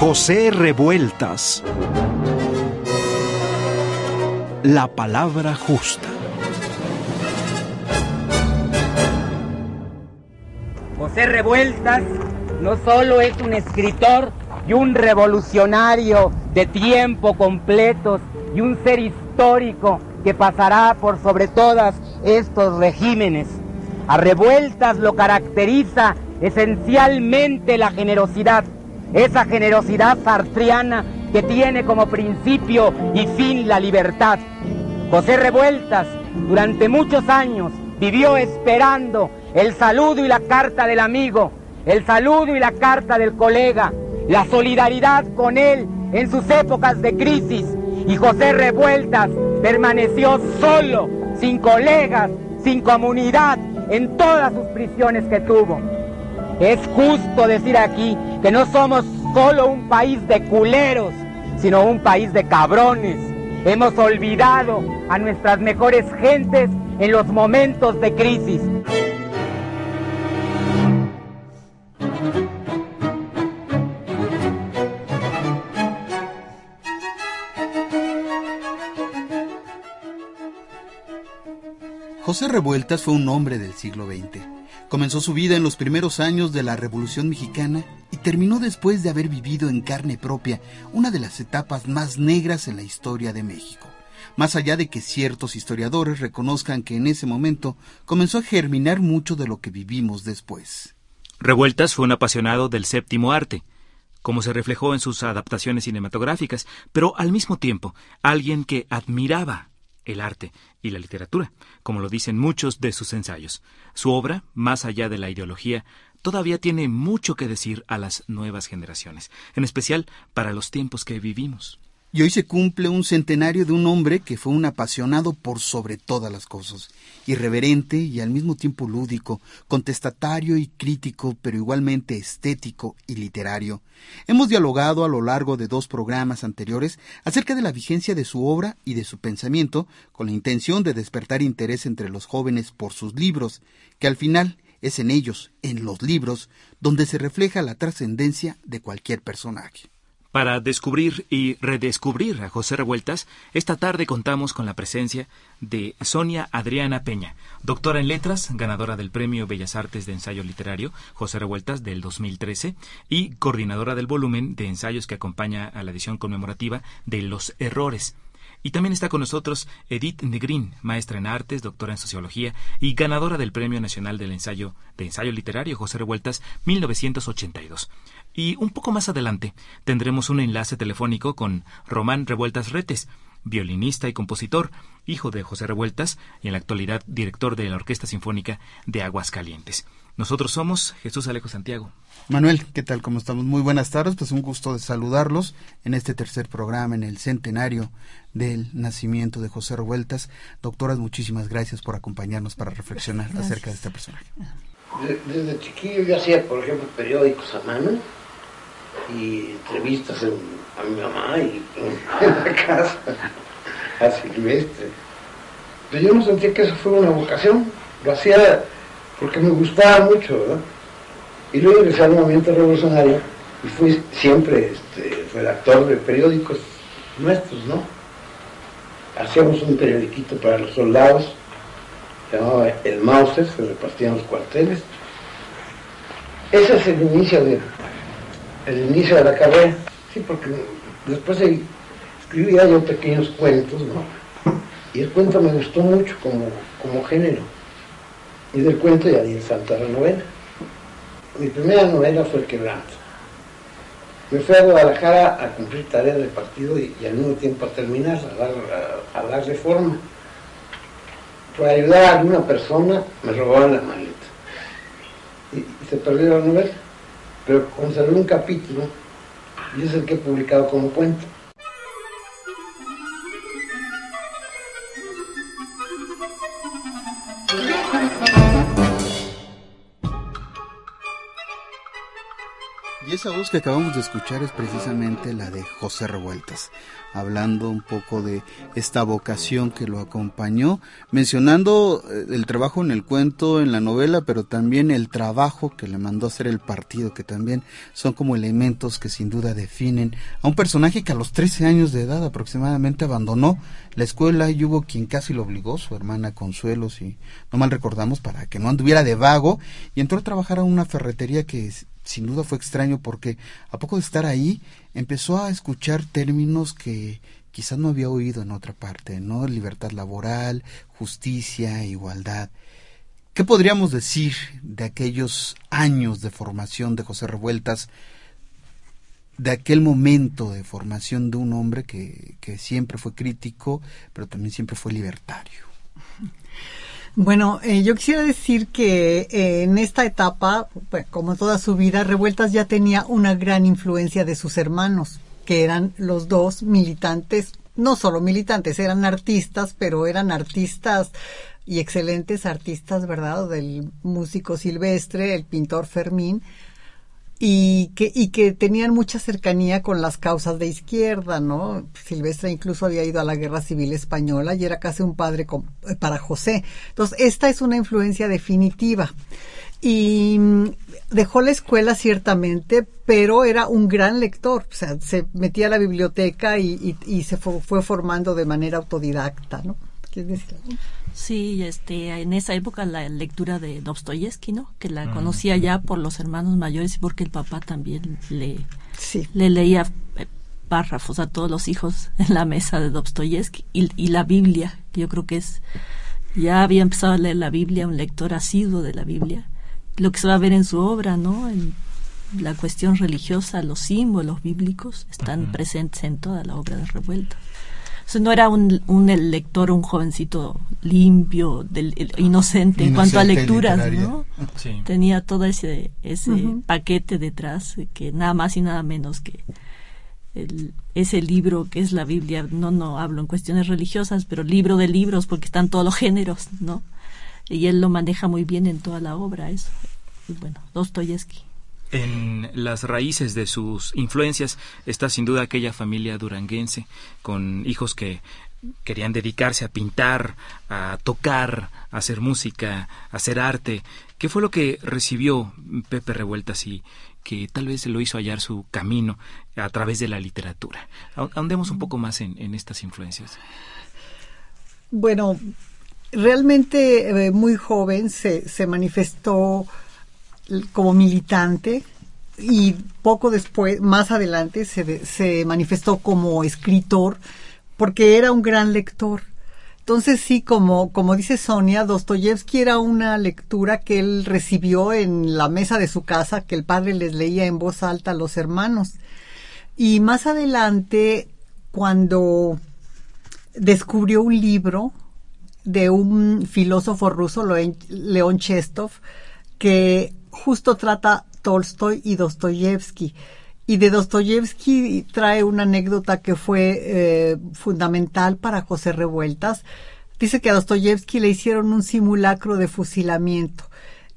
José Revueltas. La palabra justa. José Revueltas no solo es un escritor y un revolucionario de tiempo completos y un ser histórico que pasará por sobre todas estos regímenes. A Revueltas lo caracteriza esencialmente la generosidad, esa generosidad sartriana que tiene como principio y fin la libertad. José Revueltas durante muchos años vivió esperando el saludo y la carta del amigo, el saludo y la carta del colega, la solidaridad con él en sus épocas de crisis. Y José Revueltas permaneció solo, sin colegas, sin comunidad, en todas sus prisiones que tuvo. Es justo decir aquí que no somos solo un país de culeros, sino un país de cabrones. Hemos olvidado a nuestras mejores gentes en los momentos de crisis. José Revueltas fue un hombre del siglo XX. Comenzó su vida en los primeros años de la Revolución Mexicana y terminó después de haber vivido en carne propia una de las etapas más negras en la historia de México. Más allá de que ciertos historiadores reconozcan que en ese momento comenzó a germinar mucho de lo que vivimos después. Revueltas fue un apasionado del séptimo arte, como se reflejó en sus adaptaciones cinematográficas, pero al mismo tiempo alguien que admiraba el arte y la literatura, como lo dicen muchos de sus ensayos. Su obra, más allá de la ideología, todavía tiene mucho que decir a las nuevas generaciones, en especial para los tiempos que vivimos. Y hoy se cumple un centenario de un hombre que fue un apasionado por sobre todas las cosas, irreverente y al mismo tiempo lúdico, contestatario y crítico, pero igualmente estético y literario. Hemos dialogado a lo largo de dos programas anteriores acerca de la vigencia de su obra y de su pensamiento, con la intención de despertar interés entre los jóvenes por sus libros, que al final es en ellos, en los libros, donde se refleja la trascendencia de cualquier personaje. Para descubrir y redescubrir a José Revueltas, esta tarde contamos con la presencia de Sonia Adriana Peña, doctora en letras, ganadora del Premio Bellas Artes de Ensayo Literario José Revueltas del 2013 y coordinadora del volumen de ensayos que acompaña a la edición conmemorativa de Los Errores. Y también está con nosotros Edith Negrín, maestra en artes, doctora en sociología y ganadora del Premio Nacional del Ensayo de Ensayo Literario José Revueltas 1982. Y un poco más adelante tendremos un enlace telefónico con Román Revueltas Retes, violinista y compositor, hijo de José Revueltas y en la actualidad director de la Orquesta Sinfónica de Aguascalientes. Nosotros somos Jesús Alejo Santiago. Manuel, ¿qué tal? ¿Cómo estamos? Muy buenas tardes, pues un gusto de saludarlos en este tercer programa, en el centenario del nacimiento de José Revueltas. Doctoras, muchísimas gracias por acompañarnos para reflexionar acerca de este personaje. Desde chiquillo yo hacía, por ejemplo, periódicos a mano y entrevistas a mi mamá y en, la casa, a Silvestre. Pero yo no sentía que eso fuera una vocación, lo hacía porque me gustaba mucho, ¿verdad? Y luego ingresé al movimiento revolucionario y fui siempre este, redactor de periódicos nuestros, ¿no? Hacíamos un periodiquito para los soldados, se llamaba El Mauser, se repartían los cuarteles. Ese es el inicio de, el inicio de la carrera, sí, porque después escribía yo pequeños cuentos, ¿no? Y el cuento me gustó mucho como, como género. Y del cuento ya di el salto a la novela. Mi primera novela fue El Quebranto. Me fui a Guadalajara a cumplir tareas de partido y, al mismo tiempo a terminar, a dar, a, dar reforma. Por ayudar a alguna persona me robaban la maleta. y se perdió la novela pero conservé un capítulo y es el que he publicado como cuento. Y esa voz que acabamos de escuchar es precisamente la de José Revueltas, hablando un poco de esta vocación que lo acompañó, mencionando eh, el trabajo en el cuento, en la novela, pero también el trabajo que le mandó a hacer el partido, que también son como elementos que sin duda definen a un personaje que a los 13 años de edad aproximadamente abandonó la escuela y hubo quien casi lo obligó, su hermana Consuelo, si no mal recordamos, para que no anduviera de vago, y entró a trabajar a una ferretería que sin duda fue extraño porque a poco de estar ahí empezó a escuchar términos que quizás no había oído en otra parte, ¿no? Libertad laboral, justicia, igualdad. ¿Qué podríamos decir de aquellos años de formación de José Revueltas, de aquel momento de formación de un hombre que, que siempre fue crítico, pero también siempre fue libertario? Bueno, eh, yo quisiera decir que eh, en esta etapa, pues, como toda su vida, Revueltas ya tenía una gran influencia de sus hermanos, que eran los dos militantes, no solo militantes, eran artistas, pero eran artistas y excelentes artistas, ¿verdad? Del músico Silvestre, el pintor Fermín, y que, y que tenían mucha cercanía con las causas de izquierda, ¿no? Silvestre incluso había ido a la guerra civil española y era casi un padre eh, para José. Entonces, esta es una influencia definitiva. Y mm, dejó la escuela ciertamente, pero era un gran lector, o sea, se metía a la biblioteca y, y, se fue, fue, formando de manera autodidacta, ¿no? ¿Quieres decir algo? Sí, este, en esa época la lectura de Dostoyevsky, ¿no? Que la conocía ya por los hermanos mayores y porque el papá también le, le leía eh, párrafos a todos los hijos en la mesa de Dostoyevsky y, y la Biblia, que yo creo que es, ya había empezado a leer la Biblia, un lector asiduo de la Biblia, lo que se va a ver en su obra, ¿no? En la cuestión religiosa, los símbolos bíblicos están presentes en toda la obra de Revuelta no era un, un lector, un jovencito limpio, del, inocente, en cuanto a lecturas, ¿no? Tenía todo ese, ese paquete detrás, que nada más y nada menos que el, ese libro que es la Biblia, no, no hablo en cuestiones religiosas, pero libro de libros, porque están todos los géneros, ¿no? Y él lo maneja muy bien en toda la obra, eso. Y bueno, Dostoyevsky en las raíces de sus influencias está sin duda aquella familia duranguense con hijos que querían dedicarse a pintar, a tocar, a hacer música, a hacer arte. ¿Qué fue lo que recibió Pepe Revueltas y que tal vez lo hizo hallar su camino a través de la literatura? Ahondemos un poco más en, estas influencias. Bueno, realmente eh, muy joven se, se manifestó como militante y poco después, más adelante, se, manifestó como escritor porque era un gran lector. Entonces sí, como, como dice Sonia, Dostoyevsky era una lectura que él recibió en la mesa de su casa, que el padre les leía en voz alta a los hermanos. Y más adelante, cuando descubrió un libro de un filósofo ruso, León Chestov, que justo trata Tolstoy y Dostoyevsky. Y de Dostoyevsky trae una anécdota que fue eh, fundamental para José Revueltas. Dice que a Dostoyevsky le hicieron un simulacro de fusilamiento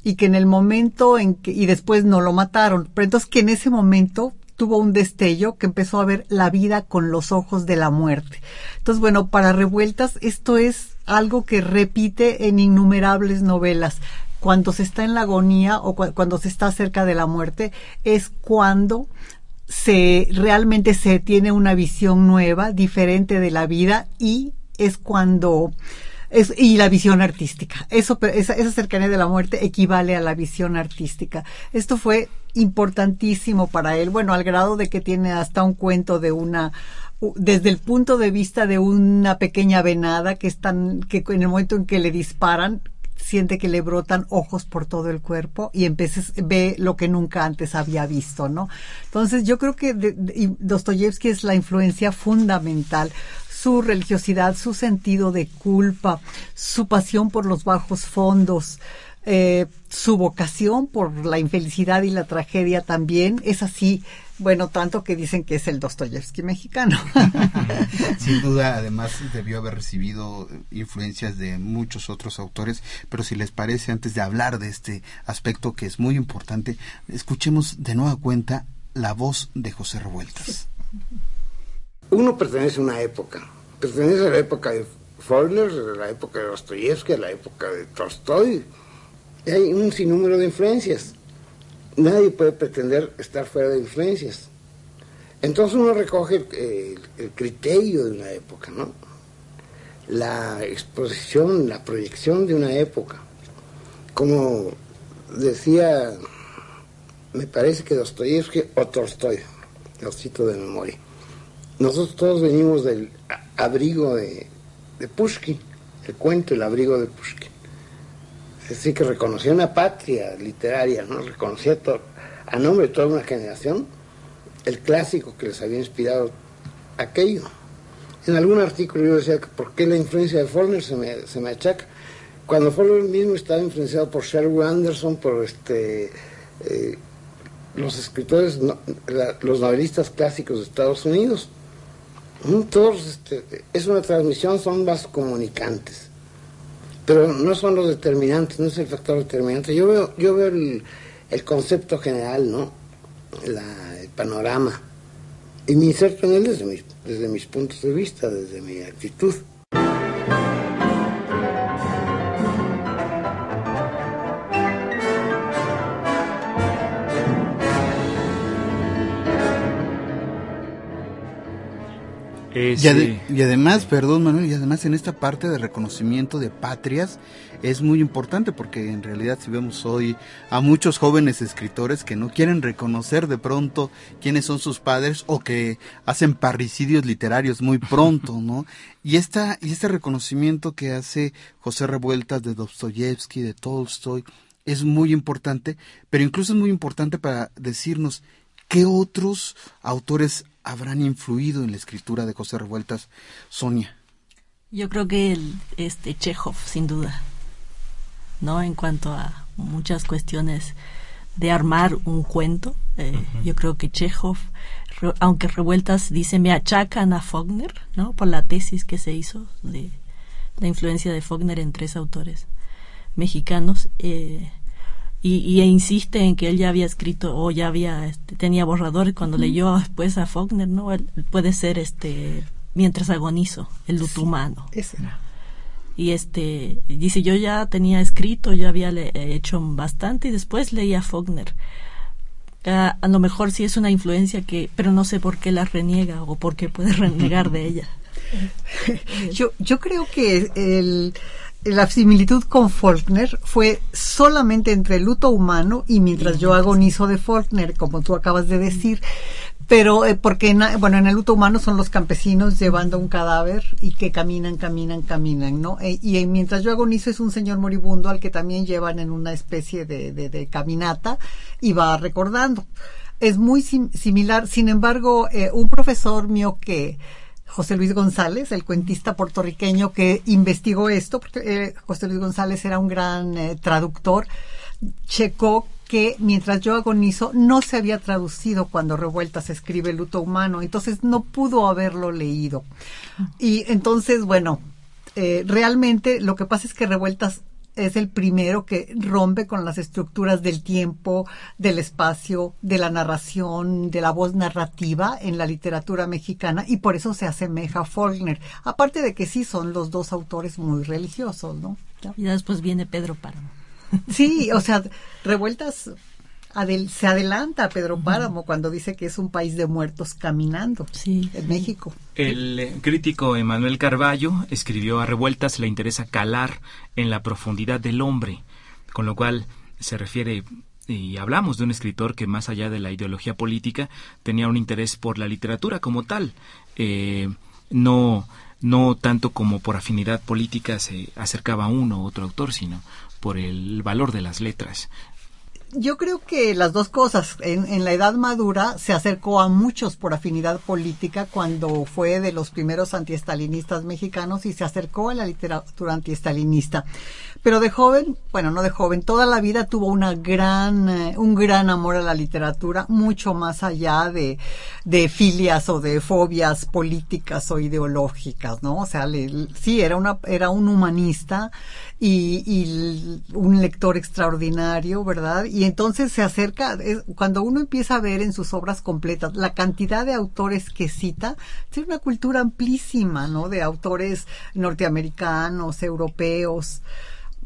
y que en el momento en que, y después no lo mataron, pero entonces que en ese momento tuvo un destello que empezó a ver la vida con los ojos de la muerte. Entonces, bueno, para Revueltas esto es algo que repite en innumerables novelas cuando se está en la agonía o cuando se está cerca de la muerte, es cuando se realmente se tiene una visión nueva, diferente de la vida y es cuando es, y la visión artística. Eso, esa, esa cercanía de la muerte equivale a la visión artística. Esto fue importantísimo para él, bueno, al grado de que tiene hasta un cuento de una desde el punto de vista de una pequeña venada que están que en el momento en que le disparan siente que le brotan ojos por todo el cuerpo y empieza, ve lo que nunca antes había visto, ¿no? Entonces yo creo que Dostoyevsky es la influencia fundamental su religiosidad, su sentido de culpa, su pasión por los bajos fondos, Eh, su vocación por la infelicidad y la tragedia también es así, bueno, tanto que dicen que es el Dostoyevsky mexicano. Sin duda, además debió haber recibido influencias de muchos otros autores, pero si les parece, antes de hablar de este aspecto que es muy importante, escuchemos de nueva cuenta la voz de José Revueltas. Uno pertenece a una época, pertenece a la época de Faulkner, a la época de Dostoyevsky, a la época de Tolstoy, hay un sinnúmero de influencias. Nadie puede pretender estar fuera de influencias. Entonces uno recoge el, criterio de una época, ¿no? La exposición, la proyección de una época. Como decía, me parece que Dostoyevsky o Tolstoy, lo cito de memoria. Nosotros todos venimos del abrigo de, de Pushkin, el cuento El abrigo de Pushkin. Es decir, que reconocía una patria literaria, ¿no? reconocía a nombre de toda una generación el clásico que les había inspirado aquello. En algún artículo yo decía, ¿por qué la influencia de Faulkner se me, se me achaca? Cuando Faulkner mismo estaba influenciado por Sherwood Anderson, por este, eh, los escritores, los novelistas clásicos de Estados Unidos. Todos, este, es una transmisión, son más comunicantes pero no son los determinantes, no es el factor determinante. Yo veo, yo veo el, concepto general, ¿no? el panorama. Y me inserto en él desde mis, desde mis puntos de vista, desde mi actitud. Y, además, perdón Manuel, y además en esta parte de reconocimiento de patrias es muy importante porque en realidad si vemos hoy a muchos jóvenes escritores que no quieren reconocer de pronto quiénes son sus padres o que hacen parricidios literarios muy pronto, ¿no? Y esta y este reconocimiento que hace José Revueltas de Dostoyevsky, de Tolstoy, es muy importante, pero incluso es muy importante para decirnos qué otros autores habrán influido en la escritura de José Revueltas, Sonia? Yo creo que el, este Chekhov, sin duda, ¿no? En cuanto a muchas cuestiones de armar un cuento, eh, yo creo que Chekhov, aunque Revueltas dice me achacan a Faulkner, ¿no? Por la tesis que se hizo de la influencia de Faulkner en tres autores mexicanos, eh, y, e insiste en que él ya había escrito o ya había este, tenía borradores cuando leyó después a Faulkner no puede ser este mientras agonizo el luto humano y este dice yo ya tenía escrito yo había hecho bastante y después leí a Faulkner. A, a lo mejor sí es una influencia que pero no sé por qué la reniega o por qué puede renegar de ella. Yo yo creo que el la similitud con Faulkner fue solamente entre el luto humano y mientras yo agonizo de Faulkner, como tú acabas de decir, pero eh, porque en, bueno en el luto humano son los campesinos llevando un cadáver y que caminan caminan caminan no e, y mientras yo agonizo es un señor moribundo al que también llevan en una especie de, de, caminata y va recordando. Es muy similar. Sin embargo eh, un profesor mío que José Luis González, el cuentista puertorriqueño que investigó esto, porque eh, José Luis González era un gran eh, traductor, checó que mientras yo agonizo no se había traducido cuando Revueltas escribe Luto Humano, entonces no pudo haberlo leído. Y entonces, bueno, eh, realmente lo que pasa es que Revueltas es el primero que rompe con las estructuras del tiempo, del espacio, de la narración, de la voz narrativa en la literatura mexicana y por eso se asemeja a Faulkner. Aparte de que sí son los dos autores muy religiosos, ¿no? Y después viene Pedro Páramo. Sí, o sea, revueltas se adelanta a Pedro Páramo cuando dice que es un país de muertos caminando sí. en México. El eh, crítico Emanuel Carballo escribió a Revueltas le interesa calar en la profundidad del hombre, con lo cual se refiere y hablamos de un escritor que más allá de la ideología política tenía un interés por la literatura como tal, eh, no no tanto como por afinidad política se acercaba a uno u otro autor, sino por el valor de las letras. Yo creo que las dos cosas. En, en, la edad madura se acercó a muchos por afinidad política cuando fue de los primeros antiestalinistas mexicanos y se acercó a la literatura antiestalinista. Pero de joven, bueno, no de joven, toda la vida tuvo una gran, eh, un gran amor a la literatura, mucho más allá de, de filias o de fobias políticas o ideológicas, ¿no? O sea, sí, era una, era un humanista y, y, un lector extraordinario, ¿verdad? Y entonces se acerca, cuando uno empieza a ver en sus obras completas la cantidad de autores que cita, tiene una cultura amplísima, ¿no? De autores norteamericanos, europeos,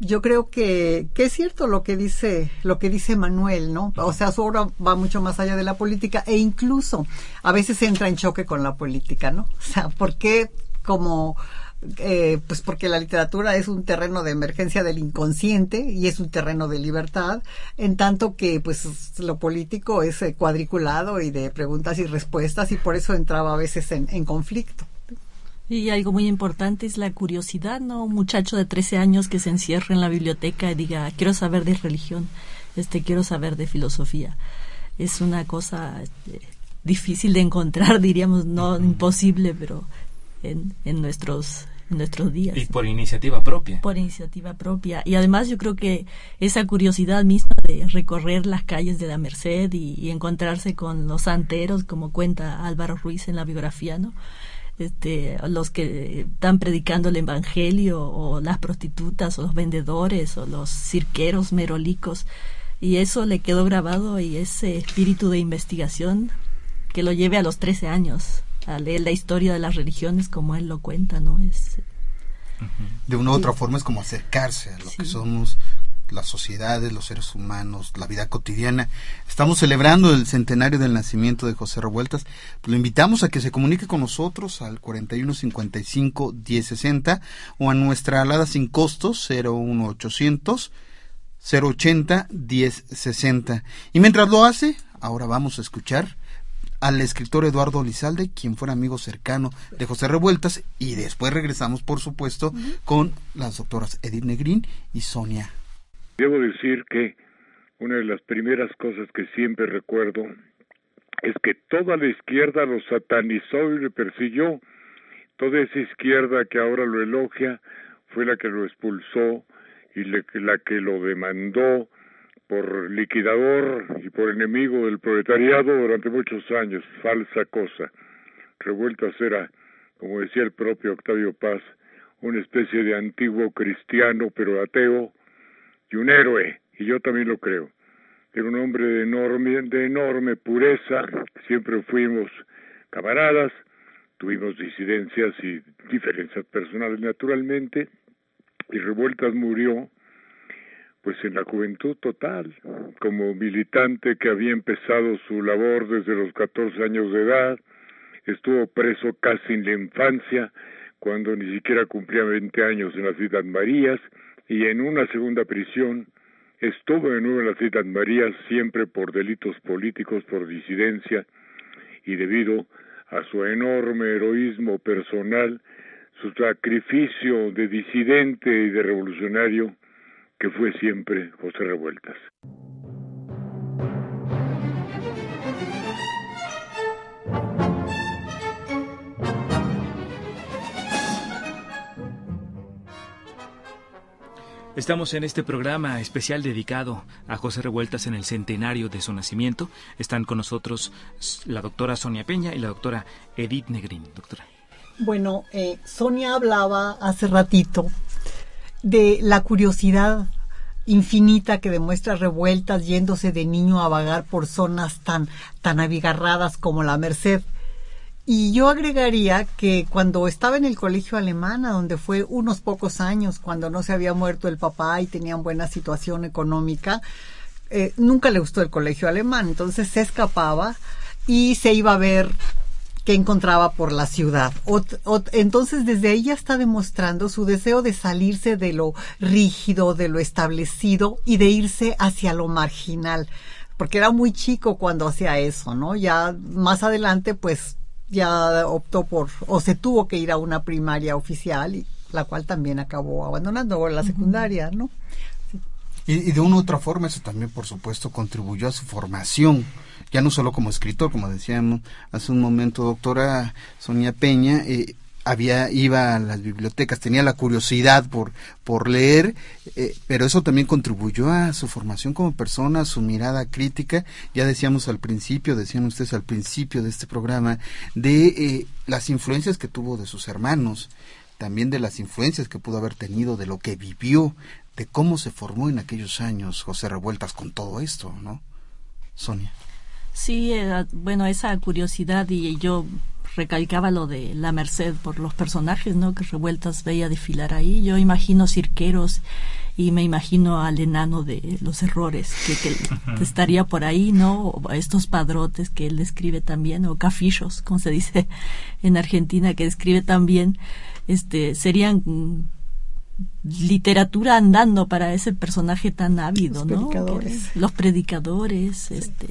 yo creo que, que es cierto lo que dice lo que dice Manuel, ¿no? O sea, su obra va mucho más allá de la política e incluso a veces entra en choque con la política, ¿no? O sea, ¿por qué como eh, pues porque la literatura es un terreno de emergencia del inconsciente y es un terreno de libertad, en tanto que pues lo político es eh, cuadriculado y de preguntas y respuestas y por eso entraba a veces en, en conflicto. Y algo muy importante es la curiosidad, ¿no? Un muchacho de 13 años que se encierra en la biblioteca y diga, quiero saber de religión, este, quiero saber de filosofía. Es una cosa este, difícil de encontrar, diríamos, no imposible, pero en, en nuestros en nuestros días. Y por iniciativa propia. Por iniciativa propia. Y además yo creo que esa curiosidad misma de recorrer las calles de la Merced y, y encontrarse con los santeros, como cuenta Álvaro Ruiz en la biografía, ¿no? Este, los que están predicando el evangelio o las prostitutas o los vendedores o los cirqueros merolicos. Y eso le quedó grabado y ese espíritu de investigación que lo lleve a los 13 años a leer la historia de las religiones como él lo cuenta, ¿no? Es de una u otra forma es como acercarse a lo que somos las sociedades, los seres humanos, la vida cotidiana. Estamos celebrando el centenario del nacimiento de José Revueltas. Lo invitamos a que se comunique con nosotros al 4155 1060 o a nuestra alada sin costos 01800 080 1060. Y mientras lo hace, ahora vamos a escuchar al escritor Eduardo Lizalde, quien fuera amigo cercano de José Revueltas, y después regresamos, por supuesto, con las doctoras Edith Negrín y Sonia Debo decir que una de las primeras cosas que siempre recuerdo es que toda la izquierda lo satanizó y le persiguió. Toda esa izquierda que ahora lo elogia fue la que lo expulsó y la que lo demandó por liquidador y por enemigo del proletariado durante muchos años. Falsa cosa. Revueltas era, como decía el propio Octavio Paz, una especie de antiguo cristiano pero ateo y un héroe, y yo también lo creo. Era un hombre de enorme, de enorme pureza, siempre fuimos camaradas, tuvimos disidencias y diferencias personales naturalmente, y Revueltas murió pues en la juventud total, como militante que había empezado su labor desde los 14 años de edad, estuvo preso casi en la infancia, cuando ni siquiera cumplía 20 años en las Ciudad Marías, y en una segunda prisión estuvo de nuevo en la Ciudad María siempre por delitos políticos, por disidencia y debido a su enorme heroísmo personal, su sacrificio de disidente y de revolucionario que fue siempre José Revueltas. Estamos en este programa especial dedicado a José Revueltas en el centenario de su nacimiento. Están con nosotros la doctora Sonia Peña y la doctora Edith Negrín. Doctora. Bueno, eh, Sonia hablaba hace ratito de la curiosidad infinita que demuestra revueltas yéndose de niño a vagar por zonas tan, tan abigarradas como la Merced. Y yo agregaría que cuando estaba en el colegio alemán, donde fue unos pocos años, cuando no se había muerto el papá y tenían buena situación económica, eh, nunca le gustó el colegio alemán, entonces se escapaba y se iba a ver qué encontraba por la ciudad. entonces desde ahí ya está demostrando su deseo de salirse de lo rígido, de lo establecido y de irse hacia lo marginal porque era muy chico cuando hacía eso, ¿no? Ya más adelante, pues ya optó por, o se tuvo que ir a una primaria oficial, y la cual también acabó abandonando, o la secundaria, ¿no? Y, de una u otra forma eso también, por supuesto, contribuyó a su formación, ya no solo como escritor, como decíamos hace un momento, doctora Sonia Peña, eh, había iba a las bibliotecas, tenía la curiosidad por por leer, eh, pero eso también contribuyó a su formación como persona, a su mirada crítica. Ya decíamos al principio, decían ustedes al principio de este programa, de eh, las influencias que tuvo de sus hermanos, también de las influencias que pudo haber tenido, de lo que vivió, de cómo se formó en aquellos años José Revueltas con todo esto, ¿no? Sonia. Sí, eh, bueno, esa curiosidad y yo recalcaba lo de la Merced por los personajes, ¿no? Que Revueltas veía desfilar ahí. Yo imagino cirqueros y me imagino al enano de los errores que, estaría por ahí, ¿no? O estos padrotes que él describe también, o cafillos, como se dice en Argentina, que describe también, este, serían literatura andando para ese personaje tan ávido, los Predicadores. Los predicadores, este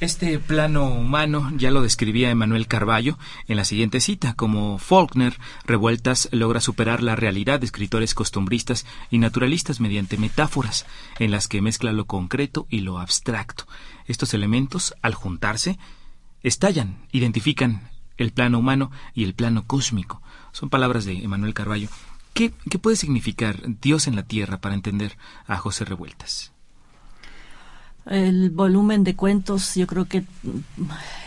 este plano humano ya lo describía Emanuel Carballo en la siguiente cita, como Faulkner, Revueltas logra superar la realidad de escritores costumbristas y naturalistas mediante metáforas en las que mezcla lo concreto y lo abstracto. Estos elementos, al juntarse, estallan, identifican el plano humano y el plano cósmico. Son palabras de Emanuel Carballo. ¿Qué, ¿Qué puede significar Dios en la tierra para entender a José Revueltas? El volumen de cuentos, yo creo que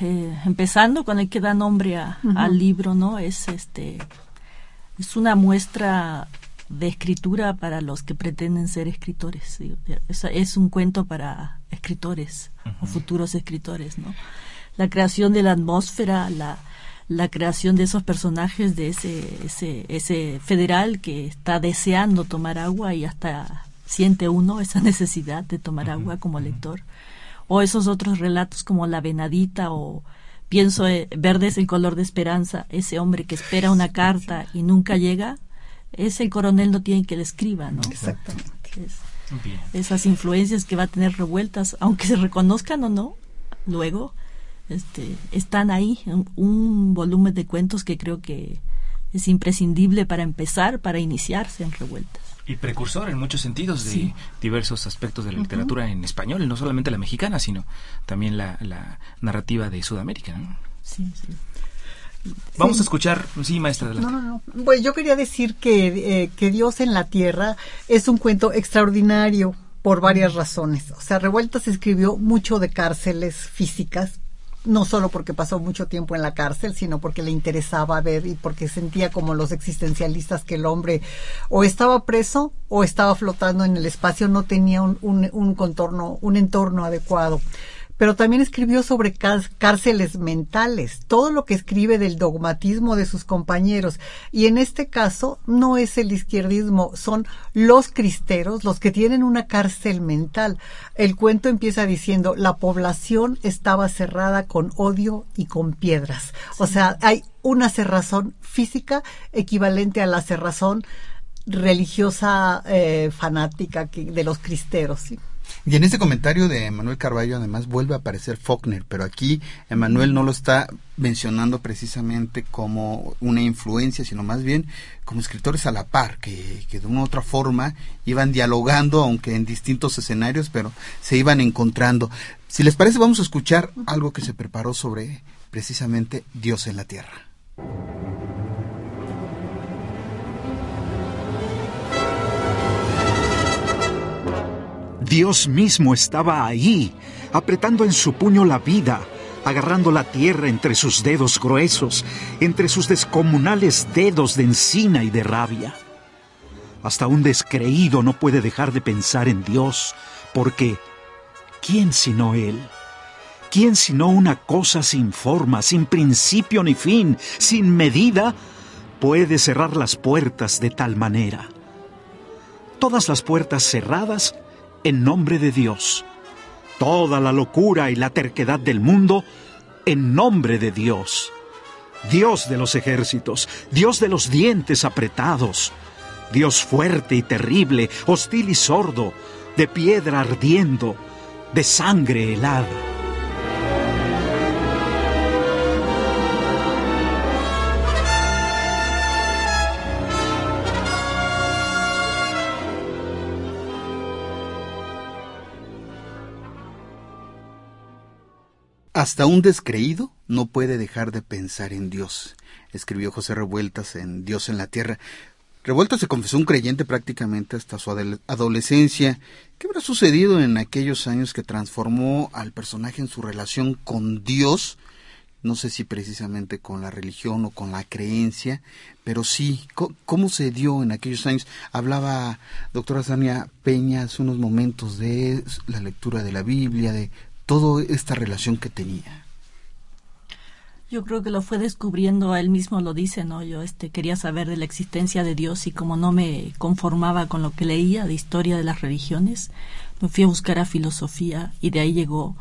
eh, empezando con el que da nombre al libro, ¿no? Es este es una muestra de escritura para los que pretenden ser escritores. Es, un cuento para escritores o futuros escritores, ¿no? La creación de la atmósfera, la, la creación de esos personajes, de ese, ese, ese federal que está deseando tomar agua y hasta siente uno esa necesidad de tomar agua como lector. O esos otros relatos como La Venadita o pienso eh, Verde es el color de esperanza, ese hombre que espera una carta y nunca llega, es el coronel no tiene que le escriba, ¿no? Exactamente. esas influencias que va a tener revueltas, aunque se reconozcan o no, luego este, están ahí, un volumen de cuentos que creo que es imprescindible para empezar, para iniciarse en revueltas. Y precursor en muchos sentidos de diversos aspectos de la literatura en español, no solamente la mexicana, sino también la, narrativa de Sudamérica. Sí, Vamos a escuchar, sí, maestra. No, no, no. Pues yo quería decir que, eh, que Dios en la Tierra es un cuento extraordinario por varias razones. O sea, Revueltas escribió mucho de cárceles físicas, no solo porque pasó mucho tiempo en la cárcel, sino porque le interesaba ver y porque sentía como los existencialistas que el hombre o estaba preso o estaba flotando en el espacio, no tenía un, un, un contorno, un entorno adecuado pero también escribió sobre cárceles mentales, todo lo que escribe del dogmatismo de sus compañeros. Y en este caso no es el izquierdismo, son los cristeros los que tienen una cárcel mental. El cuento empieza diciendo, la población estaba cerrada con odio y con piedras. O sea, hay una cerrazón física equivalente a la cerrazón religiosa eh, fanática de los cristeros. ¿sí? Y en este comentario de Emanuel Carballo además vuelve a aparecer Faulkner, pero aquí Emanuel no lo está mencionando precisamente como una influencia, sino más bien como escritores a la par, que, que de una u otra forma iban dialogando, aunque en distintos escenarios, pero se iban encontrando. Si les parece, vamos a escuchar algo que se preparó sobre precisamente Dios en la Tierra. Dios mismo estaba ahí, apretando en su puño la vida, agarrando la tierra entre sus dedos gruesos, entre sus descomunales dedos de encina y de rabia. Hasta un descreído no puede dejar de pensar en Dios, porque ¿quién sino Él? ¿Quién sino una cosa sin forma, sin principio ni fin, sin medida, puede cerrar las puertas de tal manera? Todas las puertas cerradas en nombre de Dios. Toda la locura y la terquedad del mundo en nombre de Dios. Dios de los ejércitos, Dios de los dientes apretados, Dios fuerte y terrible, hostil y sordo, de piedra ardiendo, de sangre helada. Hasta un descreído no puede dejar de pensar en Dios, escribió José Revueltas en Dios en la Tierra. Revueltas se confesó un creyente prácticamente hasta su adolescencia. ¿Qué habrá sucedido en aquellos años que transformó al personaje en su relación con Dios? No sé si precisamente con la religión o con la creencia, pero sí, ¿cómo se dio en aquellos años? Hablaba doctora Sania Peña hace unos momentos de la lectura de la Biblia, de toda esta relación que tenía? Yo creo que lo fue descubriendo, él mismo lo dice, ¿no? Yo este quería saber de la existencia de Dios y como no me conformaba con lo que leía de historia de las religiones, me fui a buscar a filosofía y de ahí llegó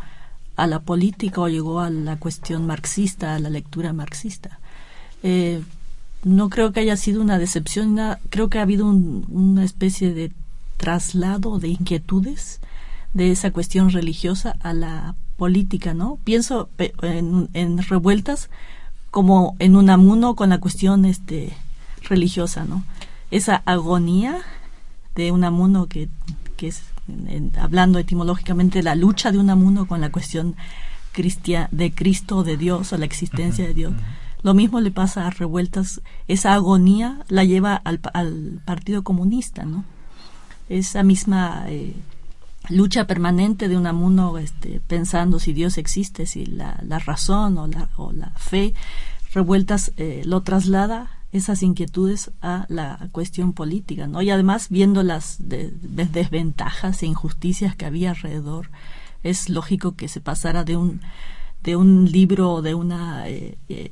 a la política o llegó a la cuestión marxista, a la lectura marxista. Eh, no creo que haya sido una decepción, creo que ha habido una especie de traslado de inquietudes de esa cuestión religiosa a la política, ¿no? Pienso en, revueltas como en un amuno con la cuestión este, religiosa, ¿no? Esa agonía de un amuno que, que es, hablando etimológicamente, la lucha de un amuno con la cuestión cristia, de Cristo, de Dios, o la existencia de Dios. Lo mismo le pasa a revueltas, esa agonía la lleva al, al Partido Comunista, ¿no? Esa misma eh, lucha permanente de un amuno este, pensando si Dios existe, si la, la razón o la, o la fe revueltas eh, lo traslada esas inquietudes a la cuestión política, ¿no? Y además viendo las desventajas e injusticias que había alrededor, es lógico que se pasara de un de un libro o de una eh, eh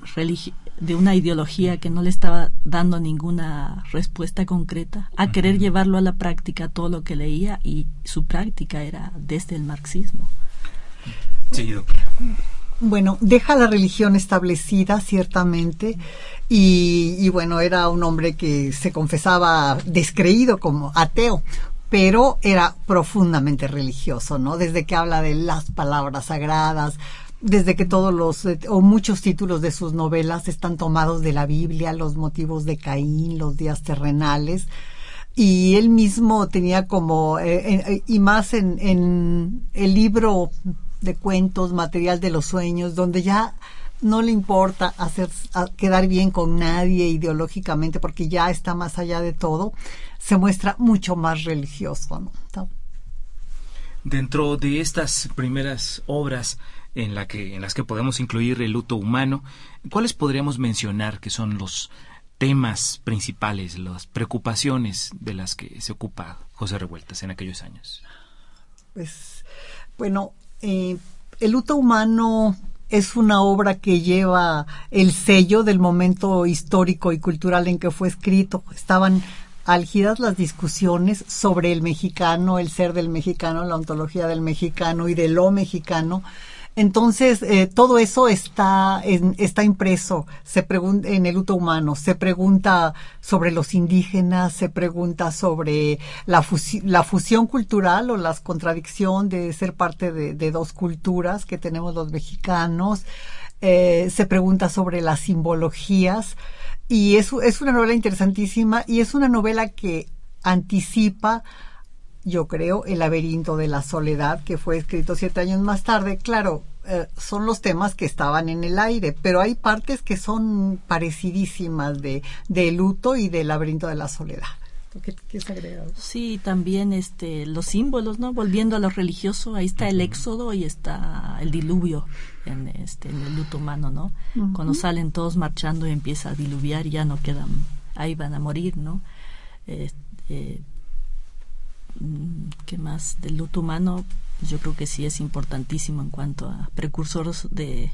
de una ideología que no le estaba dando ninguna respuesta concreta, a querer llevarlo a la práctica todo lo que leía y su práctica era desde el marxismo. Sí, Bueno, deja la religión establecida, ciertamente, y, y, bueno, era un hombre que se confesaba descreído como ateo, pero era profundamente religioso, ¿no? Desde que habla de las palabras sagradas, desde que todos los eh, o muchos títulos de sus novelas están tomados de la Biblia, los motivos de Caín, los días terrenales, y él mismo tenía como, eh, eh, y más en, en el libro de cuentos, material de los sueños, donde ya no le importa hacer quedar bien con nadie ideológicamente porque ya está más allá de todo, se muestra mucho más religioso. Dentro de estas primeras obras, en, la que, las que podemos incluir el luto humano. ¿Cuáles podríamos mencionar que son los temas principales, las preocupaciones de las que se ocupa José Revueltas en aquellos años? Pues, bueno, eh, el luto humano es una obra que lleva el sello del momento histórico y cultural en que fue escrito. Estaban álgidas las discusiones sobre el mexicano, el ser del mexicano, la ontología del mexicano y de lo mexicano entonces, eh, todo eso está, está impreso se en el luto humano. Se pregunta sobre los indígenas, se pregunta sobre la, la fusión cultural o la contradicción de ser parte de, dos culturas que tenemos los mexicanos. Eh, se pregunta sobre las simbologías. Y es, es una novela interesantísima y es una novela que anticipa yo creo, El laberinto de la soledad, que fue escrito siete años más tarde. Claro, eh, son los temas que estaban en el aire, pero hay partes que son parecidísimas de, de luto y del laberinto de la soledad. ¿Qué, qué agregado? Sí, también este, los símbolos, ¿no? Volviendo a lo religioso, ahí está el éxodo y está el diluvio en, este, en el luto humano, ¿no? Cuando salen todos marchando y empieza a diluviar, ya no quedan, ahí van a morir, ¿no? Eh, eh, ¿Qué más? Del luto humano, yo creo que sí es importantísimo en cuanto a precursores de,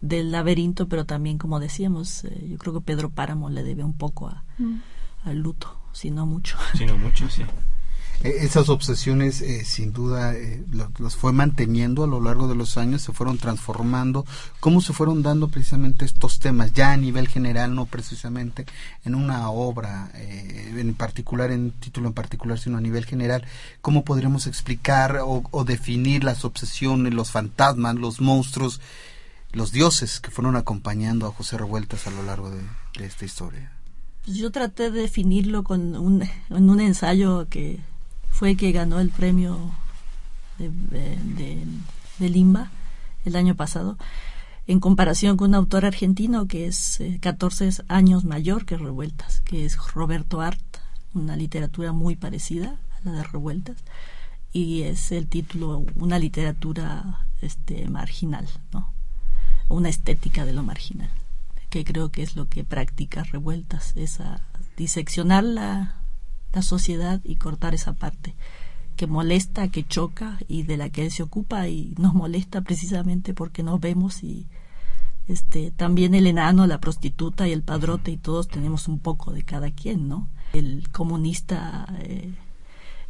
del laberinto, pero también, como decíamos, eh, yo creo que Pedro Páramo le debe un poco a, mm. al luto, si no mucho. Si no mucho, sí. Eh, esas obsesiones eh, sin duda eh, las fue manteniendo a lo largo de los años, se fueron transformando. ¿Cómo se fueron dando precisamente estos temas, ya a nivel general, no precisamente en una obra en particular, en título en particular, sino a nivel general? ¿Cómo podríamos explicar o, definir las obsesiones, los fantasmas, los monstruos, los dioses que fueron acompañando a José Revueltas a lo largo de, esta historia? Yo traté de definirlo con un, en un ensayo que fue que ganó el premio de, de, Limba el año pasado, en comparación con un autor argentino que es 14 eh, años mayor que Revueltas, que es Roberto Art, una literatura muy parecida a la de Revueltas, y es el título Una literatura este, marginal, ¿no? una estética de lo marginal, que creo que es lo que practica Revueltas, esa diseccionar la, la sociedad y cortar esa parte que molesta, que choca y de la que él se ocupa y nos molesta precisamente porque nos vemos y este también el enano, la prostituta y el padrote y todos tenemos un poco de cada quien, ¿no? El comunista eh,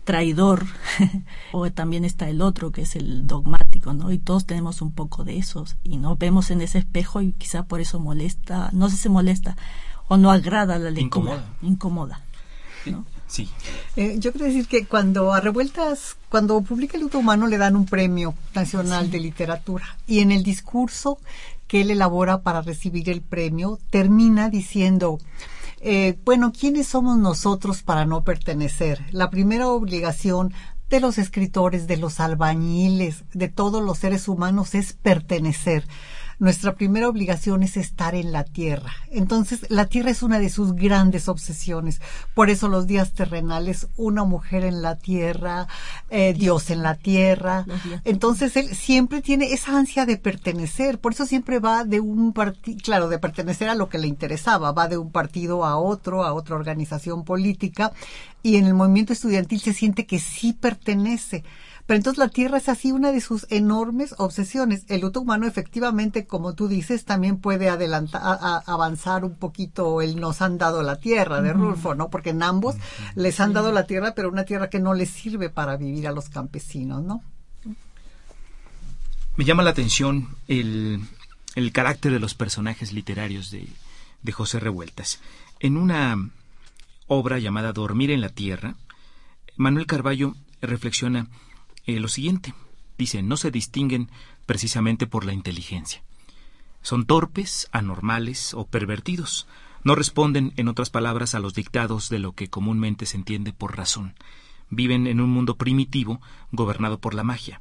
traidor o también está el otro que es el dogmático, ¿no? Y todos tenemos un poco de esos y nos vemos en ese espejo y quizá por eso molesta, no sé si molesta o no agrada la lectura, incomoda, incomoda ¿no? Sí. Eh, yo quiero decir que cuando a Revueltas, cuando publica El luto humano, le dan un premio nacional de literatura. Y en el discurso que él elabora para recibir el premio, termina diciendo, eh, bueno, ¿quiénes somos nosotros para no pertenecer? La primera obligación de los escritores, de los albañiles, de todos los seres humanos es pertenecer nuestra primera obligación es estar en la tierra. Entonces, la tierra es una de sus grandes obsesiones. Por eso los días terrenales, una mujer en la tierra, eh, Dios en la tierra. Entonces, él siempre tiene esa ansia de pertenecer. Por eso siempre va de un partido, claro, de pertenecer a lo que le interesaba. Va de un partido a otro, a otra organización política. Y en el movimiento estudiantil se siente que sí pertenece. Pero entonces la tierra es así una de sus enormes obsesiones. El luto humano, efectivamente, como tú dices, también puede adelantar, avanzar un poquito el nos han dado la tierra de Rulfo, ¿no? Porque en ambos les han dado la tierra, pero una tierra que no les sirve para vivir a los campesinos, ¿no? Me llama la atención el, el carácter de los personajes literarios de, de José Revueltas. En una obra llamada Dormir en la Tierra, Manuel Carballo reflexiona eh, lo siguiente. Dice, no se distinguen precisamente por la inteligencia. Son torpes, anormales o pervertidos. No responden, en otras palabras, a los dictados de lo que comúnmente se entiende por razón. Viven en un mundo primitivo gobernado por la magia.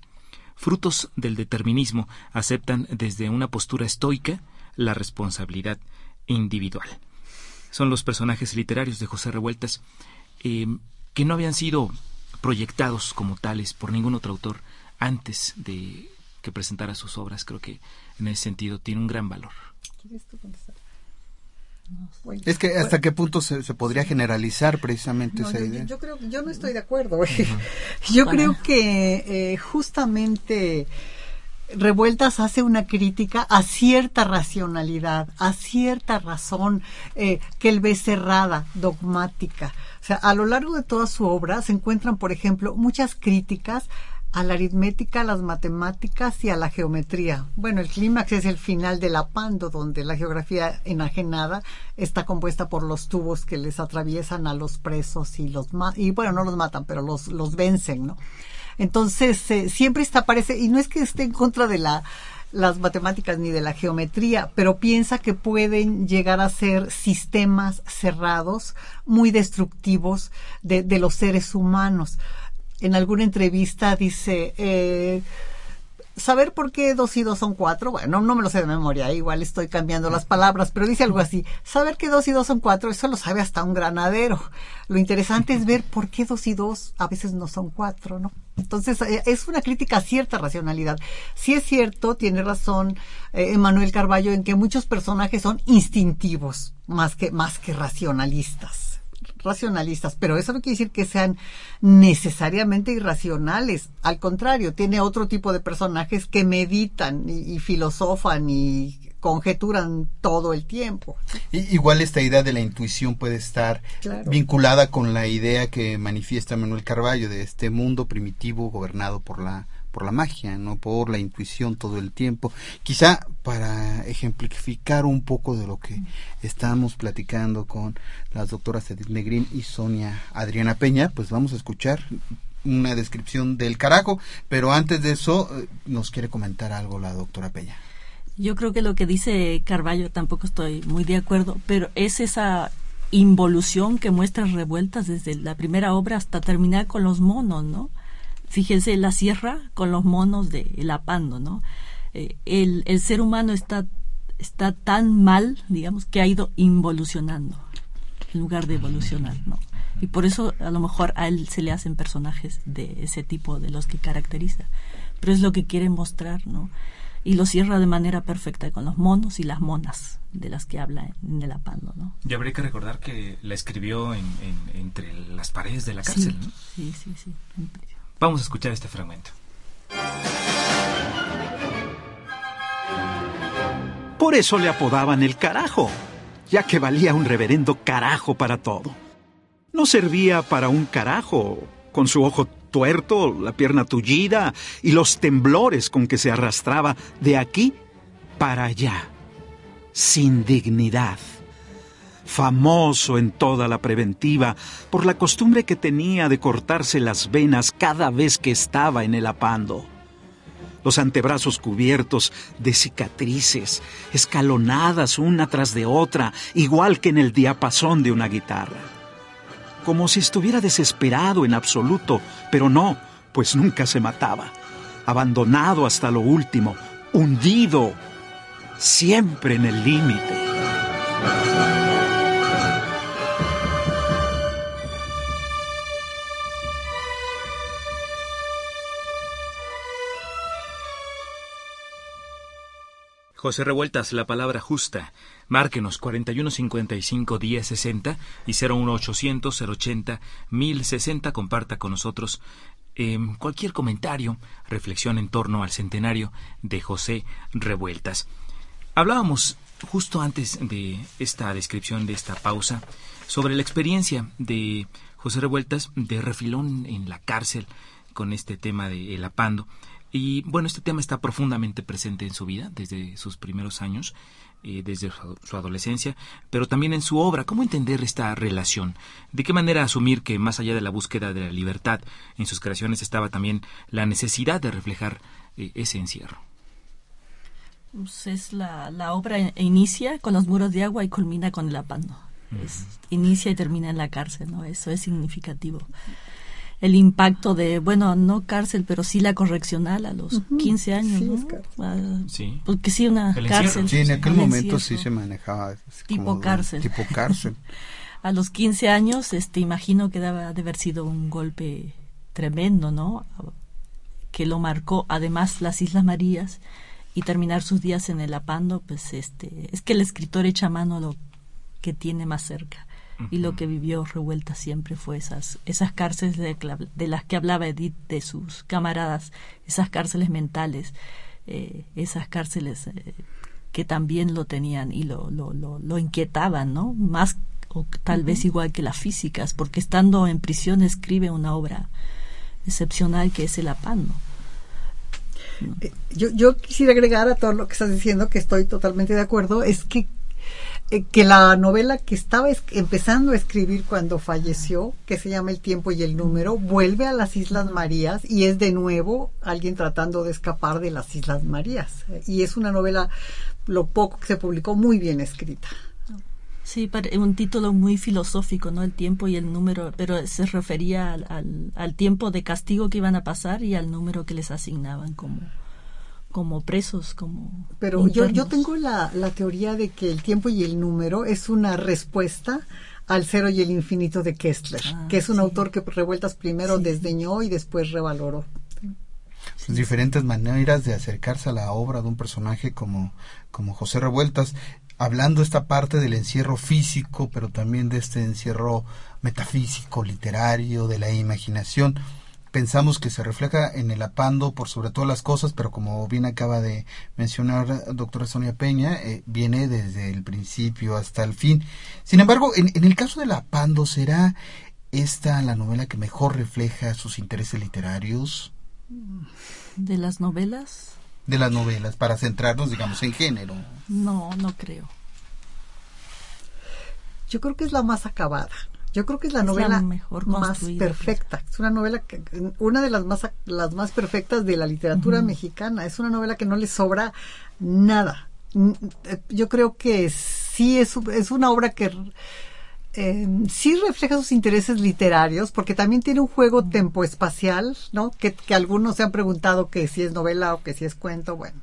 Frutos del determinismo aceptan desde una postura estoica la responsabilidad individual. Son los personajes literarios de José Revueltas eh, que no habían sido proyectados como tales por ningún otro autor antes de que presentara sus obras. Creo que en ese sentido tiene un gran valor. Es que hasta qué punto se, podría generalizar precisamente esa idea. Yo, creo, yo no estoy de acuerdo. Yo creo que eh, justamente Revueltas hace una crítica a cierta racionalidad, a cierta razón eh, que él ve cerrada, dogmática. Sea, a lo largo de toda su obra se encuentran, por ejemplo, muchas críticas a la aritmética, a las matemáticas y a la geometría. Bueno, el clímax es el final de la Pando, donde la geografía enajenada está compuesta por los tubos que les atraviesan a los presos y los y bueno, no los matan, pero los los vencen, ¿no? Entonces, eh, siempre está parece y no es que esté en contra de la las matemáticas ni de la geometría, pero piensa que pueden llegar a ser sistemas cerrados, muy destructivos de, los seres humanos. En alguna entrevista dice, eh, saber por qué dos y dos son cuatro, bueno, no me lo sé de memoria, igual estoy cambiando las palabras, pero dice algo así, saber que dos y dos son cuatro, eso lo sabe hasta un granadero. Lo interesante es ver por qué dos y dos a veces no son cuatro, ¿no? Entonces, eh, es una crítica a cierta racionalidad. Sí es cierto, tiene razón eh, Emanuel Carballo en que muchos personajes son instintivos, más que, más que racionalistas racionalistas, pero eso no quiere decir que sean necesariamente irracionales. Al contrario, tiene otro tipo de personajes que meditan y, filosofan y conjeturan todo el tiempo. igual esta idea de la intuición puede estar vinculada con la idea que manifiesta Manuel Carballo de este mundo primitivo gobernado por la por la magia, no por la intuición todo el tiempo. Quizá para ejemplificar un poco de lo que estamos platicando con las doctoras Edith Negrín y Sonia Adriana Peña, pues vamos a escuchar una descripción del carajo, pero antes de eso eh, nos quiere comentar algo la doctora Peña. Yo creo que lo que dice Carballo tampoco estoy muy de acuerdo, pero es esa involución que muestra revueltas desde la primera obra hasta terminar con los monos, ¿no? Fíjense la sierra con los monos de el apando, ¿no? eh, el, el ser humano está, está tan mal, digamos, que ha ido involucionando en lugar de evolucionar, ¿no? Y por eso a lo mejor a él se le hacen personajes de ese tipo, de los que caracteriza. Pero es lo que quiere mostrar, ¿no? Y lo cierra de manera perfecta con los monos y las monas de las que habla en el apando, ¿no? Y habría que recordar que la escribió en, entre las paredes de la cárcel, ¿no? Sí, sí, sí. Vamos a escuchar este fragmento. Por eso le apodaban el carajo, ya que valía un reverendo carajo para todo. No servía para un carajo, con su ojo tuerto, la pierna tullida y los temblores con que se arrastraba de aquí para allá, sin dignidad. Famoso en toda la preventiva por la costumbre que tenía de cortarse las venas cada vez que estaba en el apando. Los antebrazos cubiertos de cicatrices, escalonadas una tras de otra, igual que en el diapasón de una guitarra como si estuviera desesperado en absoluto, pero no, pues nunca se mataba. Abandonado hasta lo último, hundido, siempre en el límite. José Revueltas, la palabra justa. Márquenos 4155 1060 y 01800 080 1060. Comparta con nosotros eh, cualquier comentario, reflexión en torno al centenario de José Revueltas. Hablábamos justo antes de esta descripción, de esta pausa, sobre la experiencia de José Revueltas de refilón en la cárcel con este tema de El Apando. Y bueno, este tema está profundamente presente en su vida desde sus primeros años, eh, desde su, adolescencia, pero también en su obra. ¿Cómo entender esta relación? ¿De qué manera asumir que más allá de la búsqueda de la libertad, en sus creaciones estaba también la necesidad de reflejar eh, ese encierro? Pues es la, la, obra inicia con los muros de agua y culmina con el apando. inicia y termina en la cárcel, ¿no? Eso es significativo el impacto de, bueno, no cárcel, pero sí la correccional a los 15 años, ¿no? Ah, sí. Porque sí, una cárcel. Sí, en aquel momento sí se manejaba. Tipo cárcel. tipo cárcel. a los 15 años, este, imagino que debe haber sido un golpe tremendo, ¿no? Que lo marcó, además, las Islas Marías y terminar sus días en el Apando, pues este, es que el escritor echa mano a lo que tiene más cerca y lo que vivió Revuelta siempre fue esas, esas cárceles de, de, las que hablaba Edith, de sus camaradas, esas cárceles mentales, eh, esas cárceles eh, que también lo tenían y lo, lo, lo, inquietaban, ¿no? Más o tal vez igual que las físicas, porque estando en prisión escribe una obra excepcional que es El Apando. Eh, yo, yo quisiera agregar a todo lo que estás diciendo, que estoy totalmente de acuerdo, es que que la novela que estaba empezando a escribir cuando falleció, que se llama El tiempo y el número, vuelve a las Islas Marías y es de nuevo alguien tratando de escapar de las Islas Marías. Y es una novela, lo poco que se publicó, muy bien escrita. Sí, un título muy filosófico, ¿no? El tiempo y el número, pero se refería al, al tiempo de castigo que iban a pasar y al número que les asignaban como, como presos, como... Pero yo, yo tengo la, la teoría de que el tiempo y el número es una respuesta al cero y el infinito de Kessler, ah, que es un autor que Revueltas primero desdeñó y después revaloró. diferentes maneras de acercarse a la obra de un personaje como, como José Revueltas, hablando esta parte del encierro físico, pero también de este encierro metafísico, literario, de la imaginación pensamos que se refleja en el apando por sobre todas las cosas, pero como bien acaba de mencionar doctora Sonia Peña, eh, viene desde el principio hasta el fin. Sin embargo, en, el caso del apando, ¿será esta la novela que mejor refleja sus intereses literarios? ¿De las novelas? De las novelas, para centrarnos, digamos, en género. No, no creo. Yo creo que es la más acabada. Yo creo que es la novela más perfecta. Es una novela que, una de las más las más perfectas de la literatura mexicana. Es una novela que no le sobra nada. Yo creo que sí es, es una obra que Em, sí refleja sus intereses literarios, porque también tiene un juego tempoespacial, ¿no? Que, que algunos se han preguntado que si es novela o que si es cuento, bueno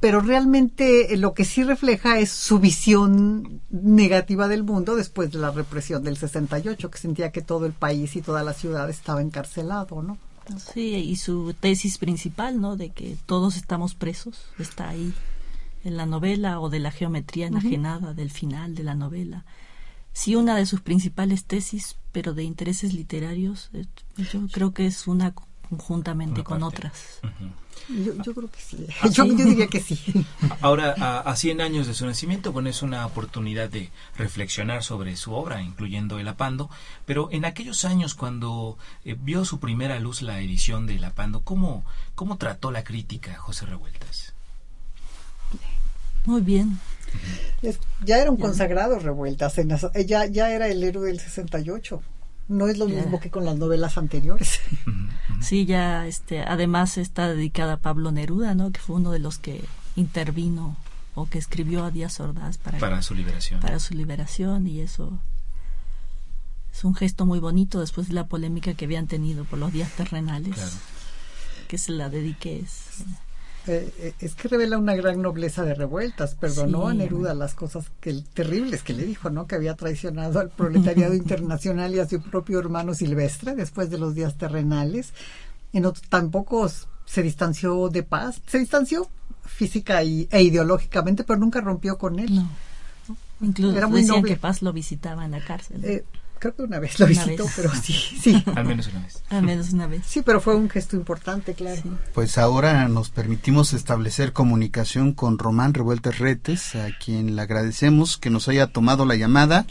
pero realmente eh, lo que sí refleja es su visión negativa del mundo después de la represión del 68, que sentía que todo el país y toda la ciudad estaba encarcelado, ¿no? Sí, y su tesis principal, ¿no? De que todos estamos presos, está ahí en la novela o de la geometría enajenada del final de la novela. Sí, una de sus principales tesis, pero de intereses literarios, eh, yo creo que es una conjuntamente con otras. Yo, creo que sí. ¿Ah, yo, diría que sí. Ahora, a, 100 años de su nacimiento, bueno, es una oportunidad de reflexionar sobre su obra, incluyendo El Apando, pero en aquellos años cuando eh, vio su primera luz la edición de El Apando, ¿cómo, cómo trató la crítica José Revueltas? Muy bien. ya era un consagrado Revueltas, ya, ya era el héroe del 68 no es lo mismo que con las novelas anteriores. Sí, ya este además está dedicada a Pablo Neruda, ¿no? Que fue uno de los que intervino o que escribió a Díaz Ordaz para para su liberación. Para su liberación y eso es un gesto muy bonito después de la polémica que habían tenido por los días terrenales. Que se la dediqué eh, eh, es que revela una gran nobleza de revueltas. Perdonó a Neruda las cosas que, terribles que le dijo, ¿no? Que había traicionado al proletariado internacional y a su propio hermano Silvestre después de los días terrenales. Y no, tampoco se distanció de paz. Se distanció física y, e ideológicamente, pero nunca rompió con él. No. Incluso Era muy decían que Paz lo visitaba en la cárcel. Eh, creo que una vez lo visitó, pero sí, sí. Al menos una vez. Al menos una vez. Sí, pero fue un gesto importante, claro. Pues ahora nos permitimos establecer comunicación con Román Revueltas Retes, a quien le agradecemos que nos haya tomado la llamada.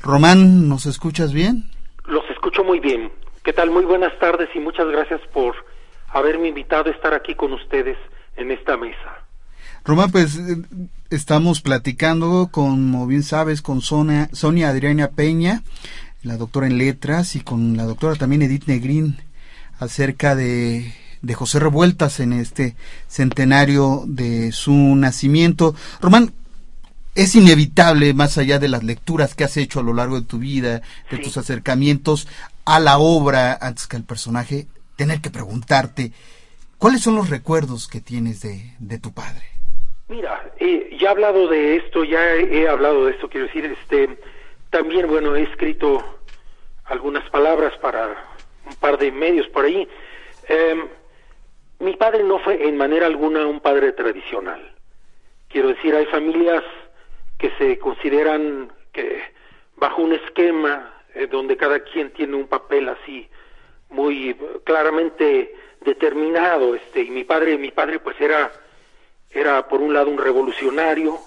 Román, ¿nos escuchas bien? Los escucho muy bien. ¿Qué tal? Muy buenas tardes y muchas gracias por haberme invitado a estar aquí con ustedes en esta mesa. Román, pues eh, estamos platicando, como bien sabes, con Sonia, Sonia Adriana Peña, la doctora en letras, y con la doctora también Edith Negrín, acerca de, de José Revueltas en este centenario de su nacimiento. Román, es inevitable, más allá de las lecturas que has hecho a lo largo de tu vida, de tus acercamientos a la obra, antes que al personaje, tener que preguntarte, ¿cuáles son los recuerdos que tienes de, de tu padre? Mira, eh, ya he hablado de esto, ya he, hablado de esto, quiero decir, este, también, bueno, he escrito algunas palabras para un par de medios por ahí. Em, mi padre no fue en manera alguna un padre tradicional. Quiero decir, hay familias que se consideran que bajo un esquema eh, donde cada quien tiene un papel así muy claramente determinado, este, y mi padre, mi padre pues era era por un lado un revolucionario,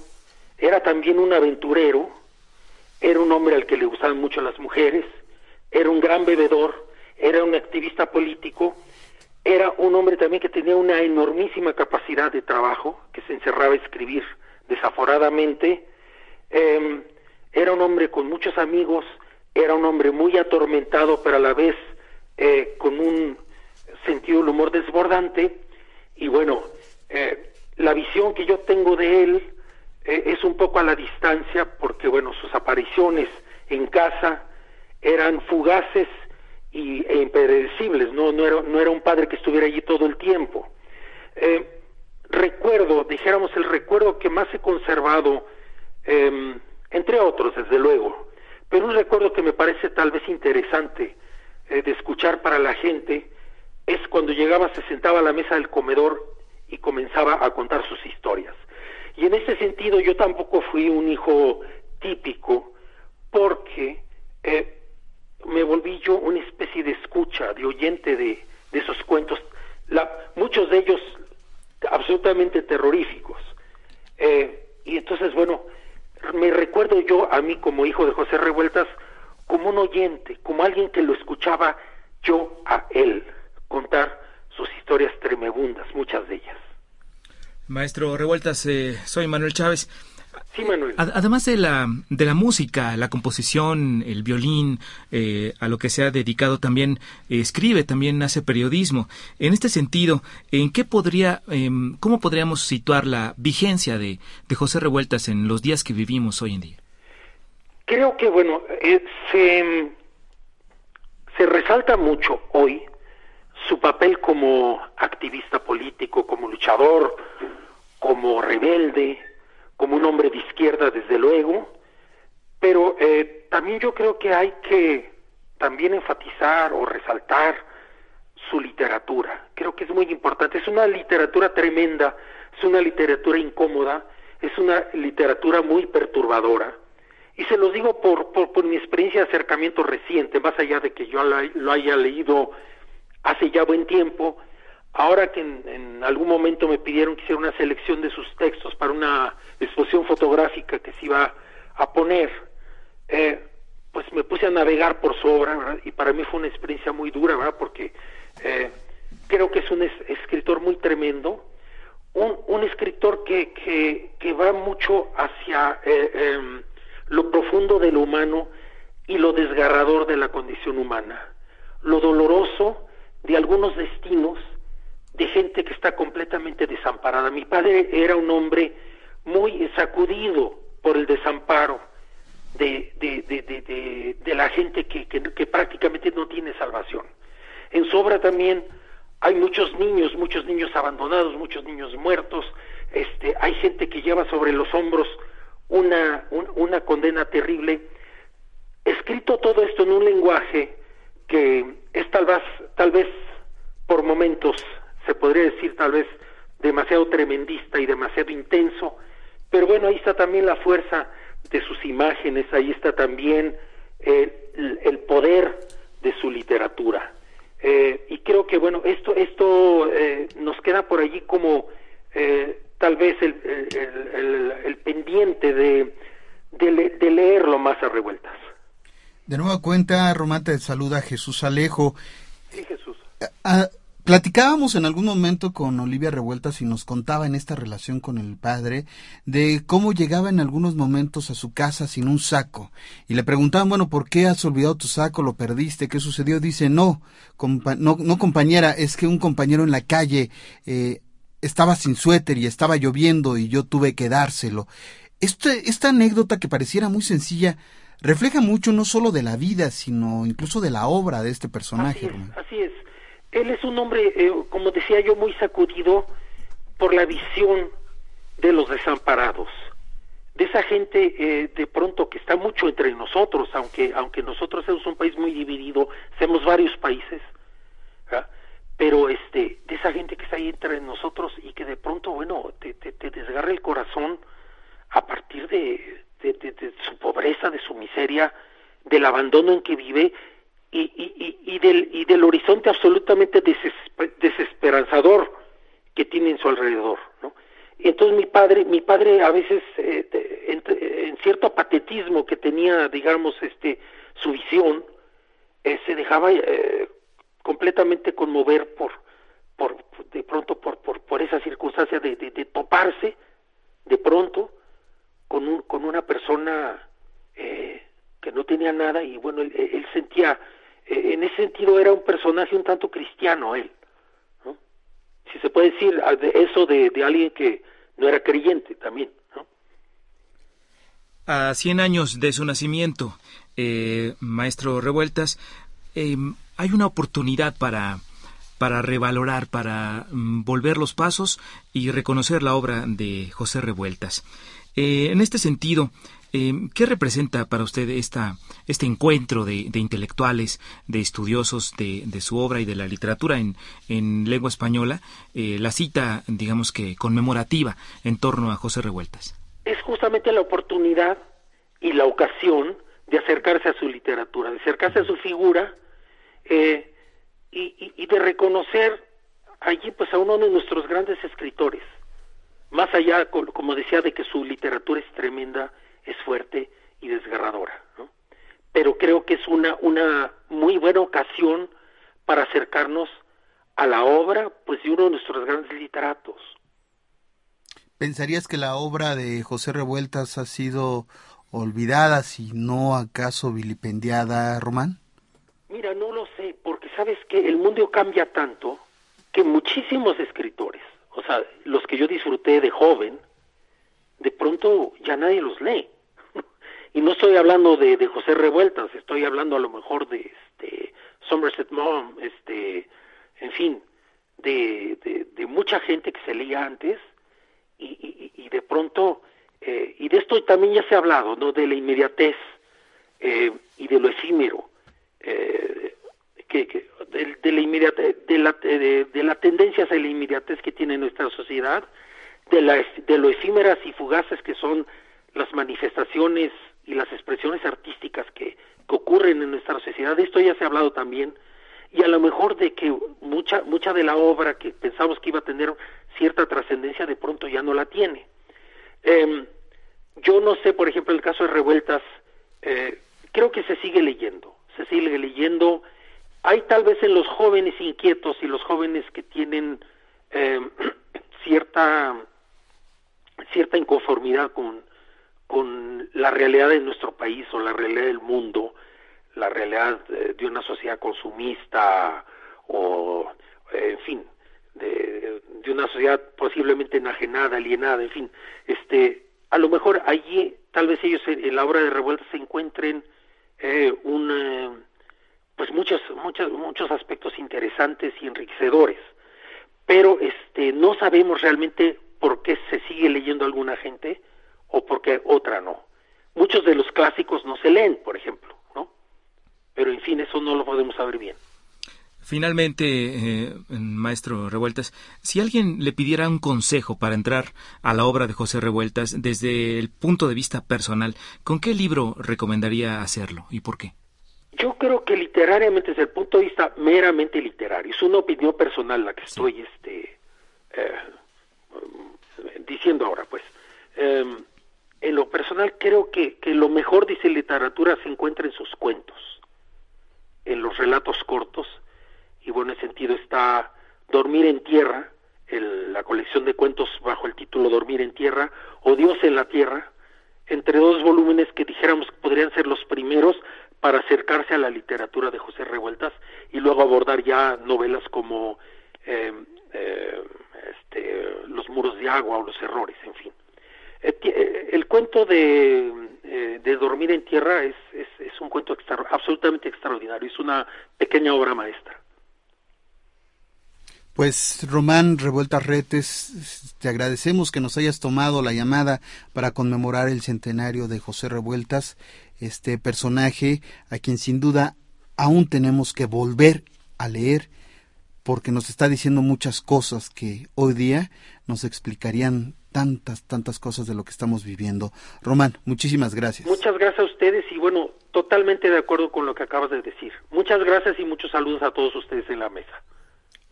era también un aventurero, era un hombre al que le gustaban mucho las mujeres, era un gran bebedor, era un activista político, era un hombre también que tenía una enormísima capacidad de trabajo, que se encerraba a escribir desaforadamente, em, era un hombre con muchos amigos, era un hombre muy atormentado, pero a la vez eh, con un sentido del humor desbordante, y bueno, eh, la visión que yo tengo de él eh, es un poco a la distancia porque, bueno, sus apariciones en casa eran fugaces y, e impredecibles, ¿no? No era, no era un padre que estuviera allí todo el tiempo. Eh, recuerdo, dijéramos, el recuerdo que más he conservado, em, entre otros, desde luego, pero un recuerdo que me parece tal vez interesante eh, de escuchar para la gente, es cuando llegaba, se sentaba a la mesa del comedor y comenzaba a contar sus historias. Y en ese sentido yo tampoco fui un hijo típico porque eh, me volví yo una especie de escucha, de oyente de, esos cuentos, muchos de ellos absolutamente terroríficos. Eh, y entonces, bueno, me recuerdo yo a mí como hijo de José Revueltas como un oyente, como alguien que lo escuchaba yo a él contar sus historias tremebundas, muchas de ellas. Maestro Revueltas, eh, soy Manuel Chávez. Sí, Manuel. Además de la, de la música, la composición, el violín, eh, a lo que se ha dedicado también, eh, escribe, también hace periodismo. En este sentido, ¿en qué podría, em, cómo podríamos situar la vigencia de, de José Revueltas en los días que vivimos hoy en día? creo que, bueno, eh, se, se resalta mucho hoy su papel como activista político, como luchador, como rebelde, como un hombre de izquierda, desde luego, pero eh, también yo creo que hay que también enfatizar o resaltar su literatura. Creo que es muy importante. Es una literatura tremenda, es una literatura incómoda, es una literatura muy perturbadora. Y se los digo por, por, mi experiencia de acercamiento reciente, más allá de que yo lo haya leído hace ya buen tiempo, ahora que en, algún momento me pidieron que hiciera una selección de sus textos para una exposición fotográfica que se iba a poner, eh, pues me puse a navegar por su obra, y para mí fue una experiencia muy dura, ¿verdad? Porque eh, creo que es un escritor muy tremendo, un, un escritor que, que, que, va mucho hacia eh, em, lo profundo de lo humano y lo desgarrador de la condición humana, lo doloroso de algunos destinos de gente que está completamente desamparada. Mi padre era un hombre muy sacudido por el desamparo de, de, de, de la gente que, que, que prácticamente no tiene salvación. En su obra también hay muchos niños, muchos niños abandonados, muchos niños muertos, este, hay gente que lleva sobre los hombros una, una condena terrible. Escrito todo esto en un lenguaje que es tal vez, tal vez por momentos, se podría decir tal vez demasiado tremendista y demasiado intenso, pero bueno, ahí está también la fuerza de sus imágenes, ahí está también el, el poder de su literatura. Eh, y creo que bueno, esto, esto eh, nos queda por allí como eh, tal vez el, el, pendiente de, de, leerlo más a revueltas. De nueva cuenta, Román te saluda Jesús Alejo. Sí, Jesús. Platicábamos en algún momento con Olivia Revueltas y nos contaba en esta relación con el padre de cómo llegaba en algunos momentos a su casa sin un saco. Y le preguntaban, bueno, ¿por qué has olvidado tu saco? ¿Lo perdiste? ¿Qué sucedió? Dice, no, no, no compañera, es que un compañero en la calle eh, estaba sin suéter y estaba lloviendo y yo tuve que dárselo. Este, esta anécdota que pareciera muy sencilla refleja mucho no solo de la vida, sino incluso de la obra de este personaje. Así es. Así es. Él es un hombre, eh, como decía yo, muy sacudido por la visión de los desamparados, de esa gente eh, de pronto que está mucho entre nosotros, aunque aunque nosotros somos un país muy dividido, somos varios países, pero este de esa gente que está ahí entre nosotros y que de pronto bueno te, te, te desgarra el corazón a partir de, de, su pobreza, de su miseria, del abandono en que vive y, y, del, y del horizonte absolutamente desesperanzador que tiene en su alrededor, ¿no? entonces mi padre, mi padre a veces eh, en, cierto patetismo que tenía, digamos, este, su visión, eh, se dejaba eh, completamente conmover por, por, de pronto por, por, por esa circunstancia de, toparse de pronto con, un, con una persona que no tenía nada y bueno, él sentía eh, en ese sentido era un personaje un tanto cristiano él, si se puede decir eso de, alguien que no era creyente también. A 100 años de su nacimiento, eh, maestro Revueltas, eh, hay una oportunidad para para revalorar, para mm, volver los pasos y reconocer la obra de José Revueltas. En este sentido, Em, ¿Qué representa para usted esta, este encuentro de, intelectuales, de estudiosos de, su obra y de la literatura en, lengua española, eh, la cita, digamos que conmemorativa en torno a José Revueltas? Es justamente la oportunidad y la ocasión de acercarse a su literatura, de acercarse a su figura eh, y, de reconocer allí pues a uno de nuestros grandes escritores, más allá, como decía, de que su literatura es tremenda, es fuerte y desgarradora, ¿no? Pero creo que es una, una muy buena ocasión para acercarnos a la obra pues de uno de nuestros grandes literatos. ¿Pensarías que la obra de José Revueltas ha sido olvidada, si no acaso vilipendiada, Román? Mira, no lo sé, porque sabes que el mundo cambia tanto que muchísimos escritores, o sea, los que yo disfruté de joven, de pronto ya nadie los lee. y no estoy hablando de, de José Revueltas, estoy hablando a lo mejor de este Somerset Maugham, este, en fin, de, de, mucha gente que se leía antes y, y, de pronto, eh, y de esto también ya se ha hablado, ¿no? De la inmediatez eh, y de lo efímero, eh, que, de, la inmediatez, de la, de, de la tendencia hacia la inmediatez que tiene nuestra sociedad, de, la, de lo efímeras y fugaces que son las manifestaciones y las expresiones artísticas que, que ocurren en nuestra sociedad. De esto ya se ha hablado también y a lo mejor de que mucha mucha de la obra que pensamos que iba a tener cierta trascendencia de pronto ya no la tiene. Eh, yo no sé, por ejemplo, el caso de Revueltas, eh, creo que se sigue leyendo, se sigue leyendo. Hay tal vez en los jóvenes inquietos y los jóvenes que tienen eh, cierta cierta inconformidad con, con la realidad de nuestro país o la realidad del mundo, la realidad de una sociedad consumista o, en fin, de, de, una sociedad posiblemente enajenada, alienada, en fin, este, a lo mejor allí, tal vez ellos en, la obra de Revuelta se encuentren eh, un, pues muchos, muchos, muchos aspectos interesantes y enriquecedores, pero este, no sabemos realmente por qué se sigue leyendo alguna gente o por qué otra no. Muchos de los clásicos no se leen, por ejemplo pero en fin, eso no lo podemos saber bien. Finalmente, eh, maestro Revueltas, si alguien le pidiera un consejo para entrar a la obra de José Revueltas desde el punto de vista personal, ¿con qué libro recomendaría hacerlo y por qué? Yo creo que literariamente, desde el punto de vista meramente literario, es una opinión personal la que estoy este, eh, diciendo ahora, pues. Em, en lo personal creo que, que lo mejor, dice literatura, se encuentra en sus cuentos en los relatos cortos, y bueno, en ese sentido está Dormir en Tierra, la colección de cuentos bajo el título Dormir en Tierra, o Dios en la Tierra, entre dos volúmenes que dijéramos que podrían ser los primeros para acercarse a la literatura de José Revueltas y luego abordar ya novelas como eh, eh, este, Los muros de agua o Los errores, en fin. Eh, el cuento de Dormir en Tierra es, es, un cuento absolutamente extraordinario, es una pequeña obra maestra. Pues Román Revueltas Retes, te agradecemos que nos hayas tomado la llamada para conmemorar el centenario de José Revueltas, este personaje a quien sin duda aún tenemos que volver a leer porque nos está diciendo muchas cosas que hoy día nos explicarían tantas, tantas cosas de lo que estamos viviendo. Román, muchísimas gracias. Muchas gracias a ustedes y bueno, totalmente de acuerdo con lo que acabas de decir. Muchas gracias y muchos saludos a todos ustedes en la mesa.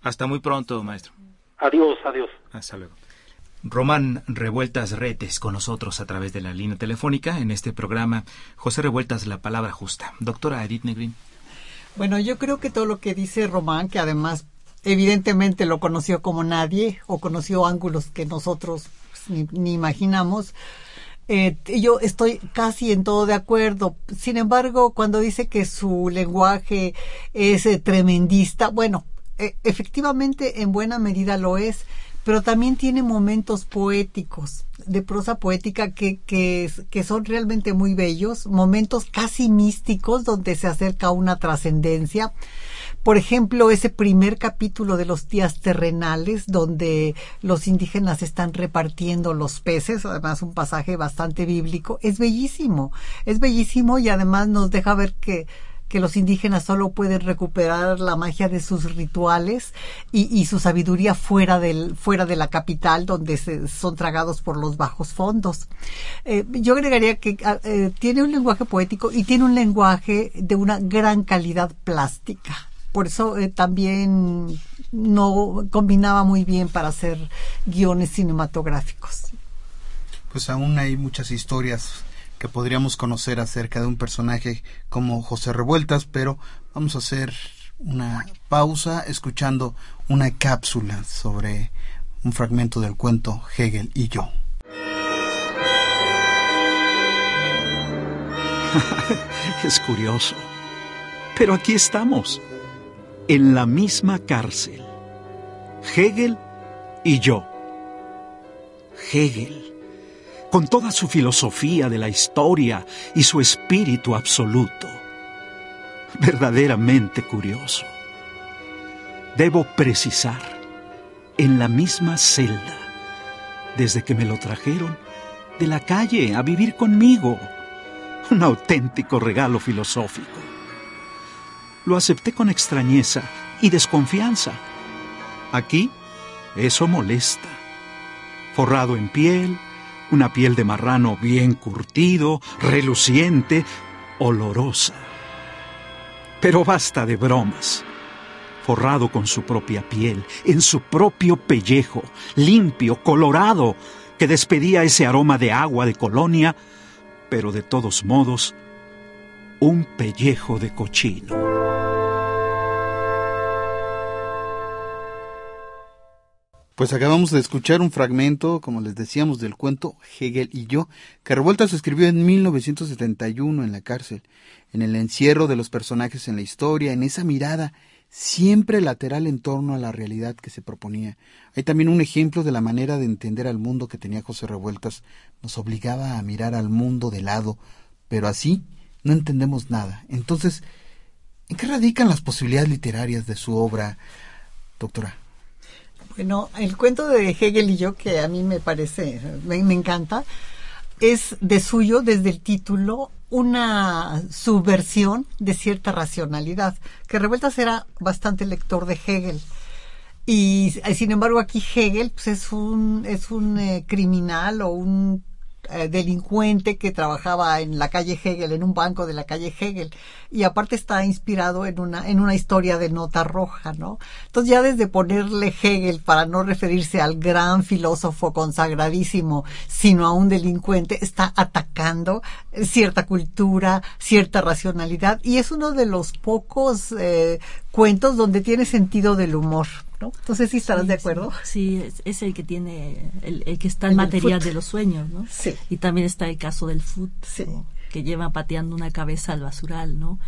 Hasta muy pronto, maestro. Adiós, adiós. Hasta luego. Román Revueltas Retes con nosotros a través de la línea telefónica en este programa. José Revueltas, la palabra justa. Doctora Edith Negrin. Bueno, yo creo que todo lo que dice Román, que además evidentemente lo conoció como nadie o conoció ángulos que nosotros ni, imaginamos. Eh, yo estoy casi en todo de acuerdo. Sin embargo, cuando dice que su lenguaje es eh, tremendista, bueno, e, efectivamente en buena medida lo es, pero también tiene momentos poéticos, de prosa poética que, que, que son realmente muy bellos, momentos casi místicos donde se acerca una trascendencia. Por ejemplo, ese primer capítulo de los días terrenales, donde los indígenas están repartiendo los peces, además un pasaje bastante bíblico, es bellísimo, es bellísimo y además nos deja ver que que los indígenas solo pueden recuperar la magia de sus rituales y, su sabiduría fuera del fuera de la capital donde se, son tragados por los bajos fondos. Eh, yo agregaría que ah, eh, tiene un lenguaje poético y tiene un lenguaje de una gran calidad plástica por eso eh, también no combinaba muy bien para hacer guiones cinematográficos. Pues aún hay muchas historias que podríamos conocer acerca de un personaje como José Revueltas, pero vamos a hacer una pausa escuchando una cápsula sobre un fragmento del cuento Hegel y yo. es curioso. Pero aquí estamos en la misma cárcel. Hegel y yo. Hegel, con toda su filosofía de la historia y su espíritu absoluto. Verdaderamente curioso. Debo precisar, en la misma celda, desde que me lo trajeron de la calle a vivir conmigo. Un auténtico regalo filosófico. Lo acepté con extrañeza y desconfianza. Aquí, eso molesta. Forrado en piel, una piel de marrano bien curtido, reluciente, olorosa. Pero basta de bromas. Forrado con su propia piel, en su propio pellejo, limpio, colorado, que despedía ese aroma de agua de colonia, pero de todos modos, un pellejo de cochino. Pues acabamos de escuchar un fragmento, como les decíamos, del cuento Hegel y yo, que Revueltas escribió en 1971 en la cárcel, en el encierro de los personajes en la historia, en esa mirada siempre lateral en torno a la realidad que se proponía. Hay también un ejemplo de la manera de entender al mundo que tenía José Revueltas. Nos obligaba a mirar al mundo de lado, pero así no entendemos nada. Entonces, ¿en qué radican las posibilidades literarias de su obra, doctora? Bueno, el cuento de Hegel y yo, que a mí me parece, me, encanta, es de suyo desde el título una subversión de cierta racionalidad, que Revueltas era bastante lector de Hegel. Y sin embargo aquí Hegel pues, es un, es un eh, criminal o un eh, delincuente que trabajaba en la calle Hegel, en un banco de la calle Hegel, y aparte está inspirado en una, en una historia de nota roja, ¿no? Entonces ya desde ponerle Hegel para no referirse al gran filósofo consagradísimo, sino a un delincuente, está atacando cierta cultura, cierta racionalidad, y es uno de los pocos eh, cuentos donde tiene sentido del humor. ¿No? Entonces, ¿sí estarás de acuerdo? Sí, es, el que tiene, el, que está en materia de los sueños, ¿no? Sí. Y también está el caso del foot, que lleva pateando una cabeza al basural, ¿no?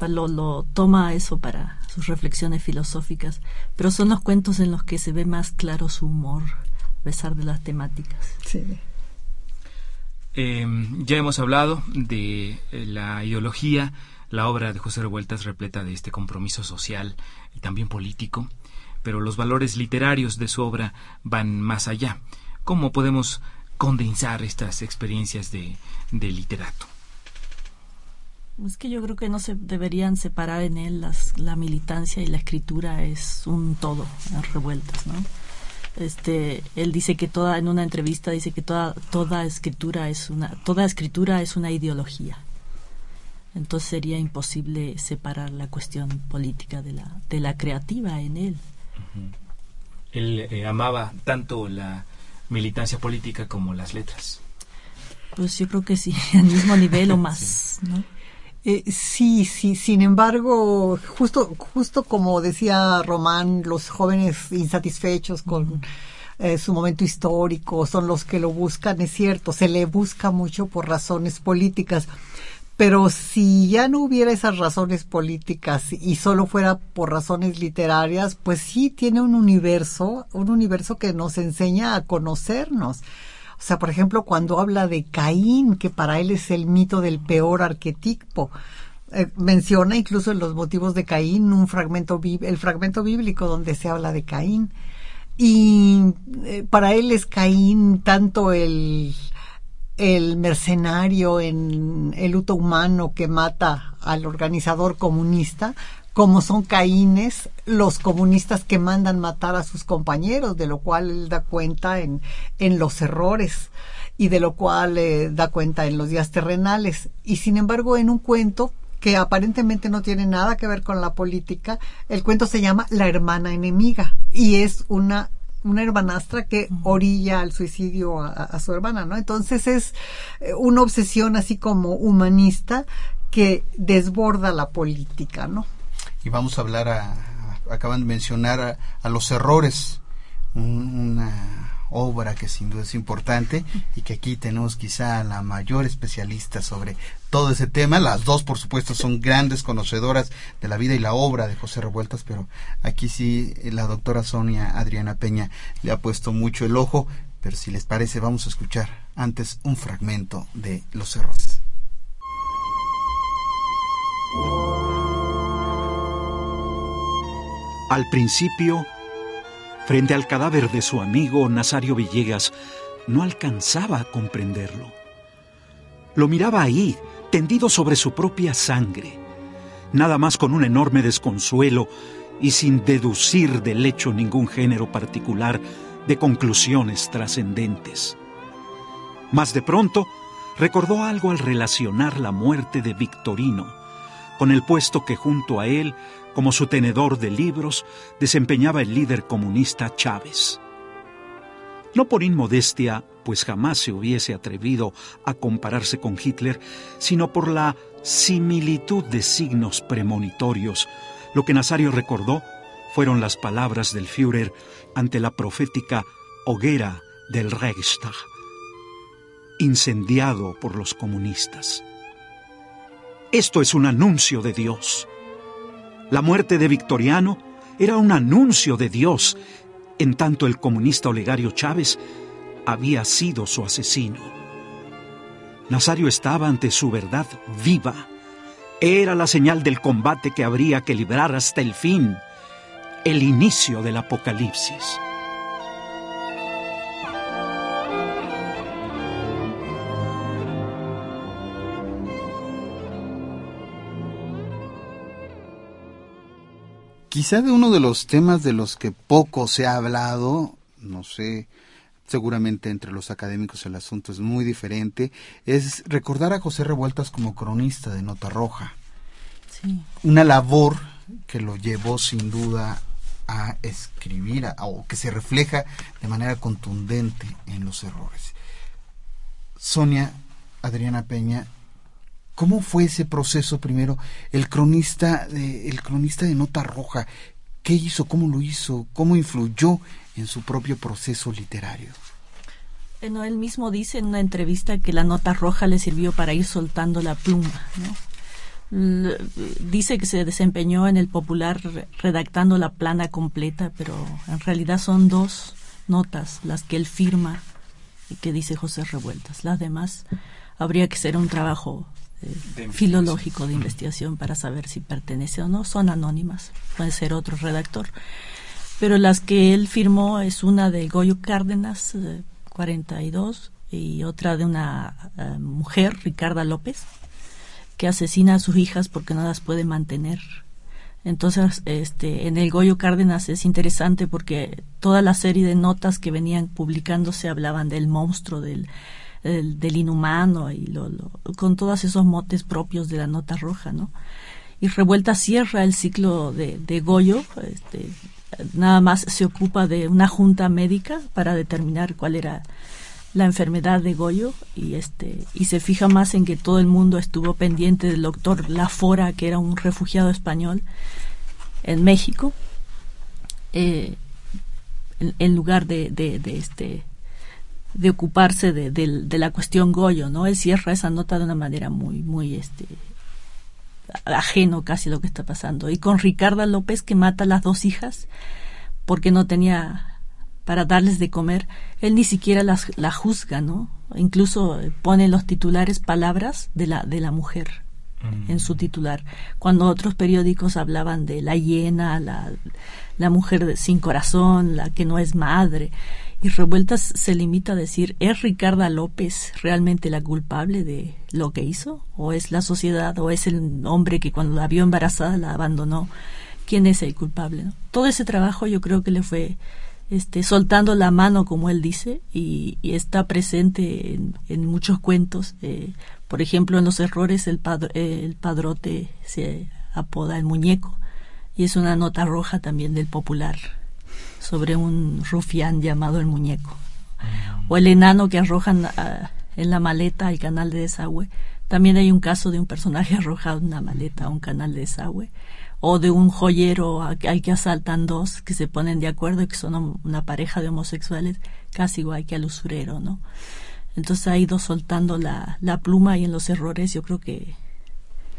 Lo, lo toma eso para sus reflexiones filosóficas, pero son los cuentos en los que se ve más claro su humor, a pesar de las temáticas. Sí. Em, ya hemos hablado de eh, la ideología, la obra de José Revueltas repleta de este compromiso social y también político pero los valores literarios de su obra van más allá. ¿Cómo podemos condensar estas experiencias de, literato? Es que yo creo que no se deberían separar en él las, la militancia y la escritura es un todo, las revueltas, ¿no? Este, él dice que toda, en una entrevista dice que toda, toda escritura es una, toda escritura es una ideología. Entonces sería imposible separar la cuestión política de la, de la creativa en él. Él eh, amaba tanto la militancia política como las letras. Pues yo creo que sí, al mismo nivel o más, ¿no? Eh, sí, sí, sin embargo, justo, justo como decía Román, los jóvenes insatisfechos con eh, su momento histórico son los que lo buscan, es cierto, se le busca mucho por razones políticas, pero si ya no hubiera esas razones políticas y solo fuera por razones literarias, pues sí tiene un universo, un universo que nos enseña a conocernos. O sea, por ejemplo, cuando habla de Caín, que para él es el mito del peor arquetipo, eh, menciona incluso en los motivos de Caín un fragmento, el fragmento bíblico donde se habla de Caín. Y eh, para él es Caín tanto el, el mercenario en el luto humano que mata al organizador comunista, como son caínes los comunistas que mandan matar a sus compañeros, de lo cual él da cuenta en, en los errores y de lo cual eh, da cuenta en los días terrenales. Y sin embargo, en un cuento que aparentemente no tiene nada que ver con la política, el cuento se llama La hermana enemiga y es una una hermanastra que orilla al suicidio a, su hermana, ¿no? Entonces es eh, una obsesión así como humanista que desborda la política, ¿no? Y vamos a hablar, a, acaban de mencionar a, los errores, una obra que sin duda es importante y que aquí tenemos quizá la mayor especialista sobre todo ese tema. Las dos, por supuesto, son grandes conocedoras de la vida y la obra de José Revueltas, pero aquí sí la doctora Sonia Adriana Peña le ha puesto mucho el ojo pero si les parece vamos a escuchar antes un fragmento de Los errores. Al principio, frente al cadáver de su amigo Nazario Villegas, no alcanzaba a comprenderlo. Lo miraba ahí, tendido sobre su propia sangre, nada más con un enorme desconsuelo y sin deducir del hecho ningún género particular de conclusiones trascendentes. Mas de pronto recordó algo al relacionar la muerte de Victorino con el puesto que junto a él, como su tenedor de libros, desempeñaba el líder comunista Chávez. No por inmodestia, pues jamás se hubiese atrevido a compararse con Hitler, sino por la similitud de signos premonitorios. Lo que Nazario recordó fueron las palabras del Führer ante la profética hoguera del Reichstag, incendiado por los comunistas. Esto es un anuncio de Dios. La muerte de Victoriano era un anuncio de Dios, en tanto el comunista Olegario Chávez había sido su asesino. Nazario estaba ante su verdad viva. Era la señal del combate que habría que librar hasta el fin, el inicio del apocalipsis. Quizá de uno de los temas de los que poco se ha hablado, no sé, seguramente entre los académicos el asunto es muy diferente, es recordar a José Revueltas como cronista de Nota Roja. Sí. Una labor que lo llevó sin duda a escribir o que se refleja de manera contundente en los errores. Sonia Adriana Peña ¿Cómo fue ese proceso primero? El cronista de, el cronista de Nota Roja, ¿qué hizo? ¿Cómo lo hizo? ¿Cómo influyó en su propio proceso literario? Bueno, él mismo dice en una entrevista que la nota roja le sirvió para ir soltando la pluma. Dice que se desempeñó en el popular redactando la plana completa, pero en realidad son dos notas las que él firma y que dice José Revueltas. Las demás habría que ser un trabajo filológico de investigación para saber si pertenece o no. Son anónimas, puede ser otro redactor. Pero las que él firmó es una de Goyo Cárdenas, 42, eh, y otra de una eh, mujer, Ricarda López, que asesina a sus hijas porque no las puede mantener. Entonces, este, en el Goyo Cárdenas es interesante porque toda la serie de notas que venían publicándose hablaban del monstruo, del, del, inhumano y lo, con todos esos motes propios de la nota roja, ¿no? Y Revuelta cierra el ciclo de, de Goyo, este, nada más se ocupa de una junta médica para determinar cuál era la enfermedad de Goyo y este y se fija más en que todo el mundo estuvo pendiente del doctor Lafora que era un refugiado español en México eh, en, lugar de, de, de, este de ocuparse de, de, la cuestión Goyo, ¿no? Él cierra esa nota de una manera muy, muy, este, ajeno casi a lo que está pasando. Y con Ricarda López, que mata a las dos hijas porque no tenía para darles de comer, él ni siquiera las, la juzga, ¿no? Incluso pone en los titulares palabras de la, de la mujer mm. en su titular, cuando otros periódicos hablaban de la hiena, la, la mujer sin corazón, la que no es madre. Y Revueltas se limita a decir, ¿es Ricarda López realmente la culpable de lo que hizo? ¿O es la sociedad? ¿O es el hombre que cuando la vio embarazada la abandonó? ¿Quién es el culpable? Todo ese trabajo yo creo que le fue este, soltando la mano, como él dice, y, está presente en, muchos cuentos. Eh, por ejemplo, en Los Errores el, el padrote se apoda el muñeco, y es una nota roja también del popular sobre un rufián llamado el muñeco. O el enano que arrojan ah, en la maleta al canal de desagüe. También hay un caso de un personaje arrojado en una maleta a un canal de desagüe. O de un joyero al que asaltan dos que se ponen de acuerdo y que son una pareja de homosexuales, casi igual que al usurero, ¿no? Entonces ha ido soltando la, la pluma y en los errores yo creo que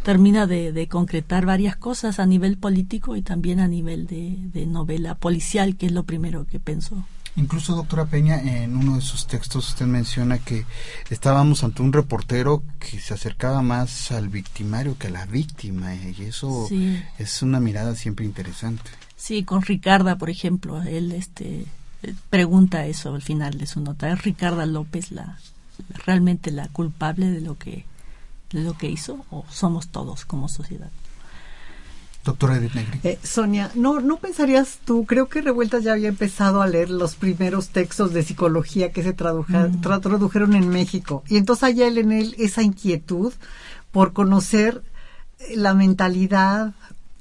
termina de, concretar varias cosas a nivel político y también a nivel de, novela policial, que es lo primero que pensó. Incluso, doctora Peña, en uno de sus textos usted menciona que estábamos ante un reportero que se acercaba más al victimario que a la víctima, y eso es una mirada siempre interesante. Sí, con Ricarda, por ejemplo, él este pregunta eso al final de su nota. ¿Es Ricarda López la realmente la culpable de lo que de lo que hizo o somos todos como sociedad? Doctora Edith Negri. Eh, Sonia, ¿no, ¿no pensarías tú, creo que Revueltas ya había empezado a leer los primeros textos de psicología que se mm. tradujeron en México y entonces hay en él esa inquietud por conocer la mentalidad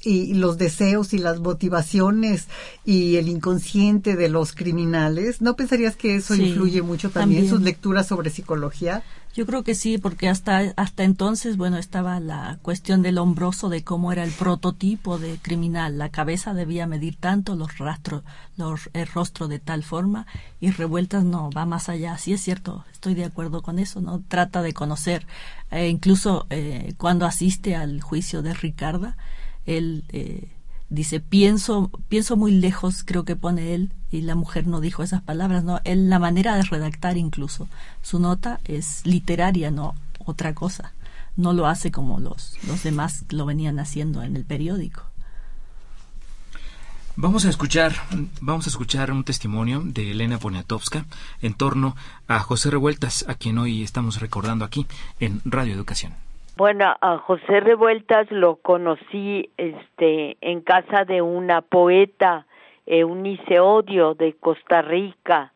y los deseos y las motivaciones y el inconsciente de los criminales. ¿No pensarías que eso influye mucho también, en sus lecturas sobre psicología? Yo creo que sí, porque hasta, hasta entonces, bueno, estaba la cuestión del hombroso, de cómo era el prototipo de criminal. La cabeza debía medir tanto, los rastros, los, el rostro de tal forma, y revueltas no, va más allá. Sí es cierto, estoy de acuerdo con eso, ¿no? Trata de conocer, eh, incluso eh, cuando asiste al juicio de Ricarda, él eh, dice, pienso, pienso muy lejos, creo que pone él, y la mujer no dijo esas palabras, no, él, la manera de redactar incluso, su nota es literaria, no otra cosa, no lo hace como los, los demás lo venían haciendo en el periódico. Vamos a escuchar, vamos a escuchar un testimonio de Elena Poniatowska en torno a José Revueltas, a quien hoy estamos recordando aquí en Radio Educación. Bueno, a José Revueltas lo conocí este en casa de una poeta Eunice Odio de Costa Rica,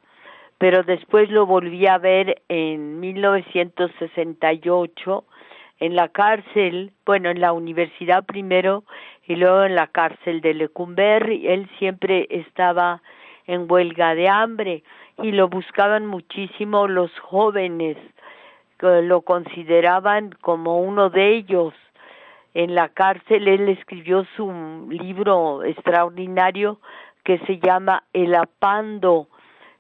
pero después lo volví a ver en 1968 en la cárcel, bueno, en la universidad primero y luego en la cárcel de Lecumberri. Él siempre estaba en huelga de hambre y lo buscaban muchísimo los jóvenes lo consideraban como uno de ellos. En la cárcel él escribió su libro extraordinario que se llama El apando,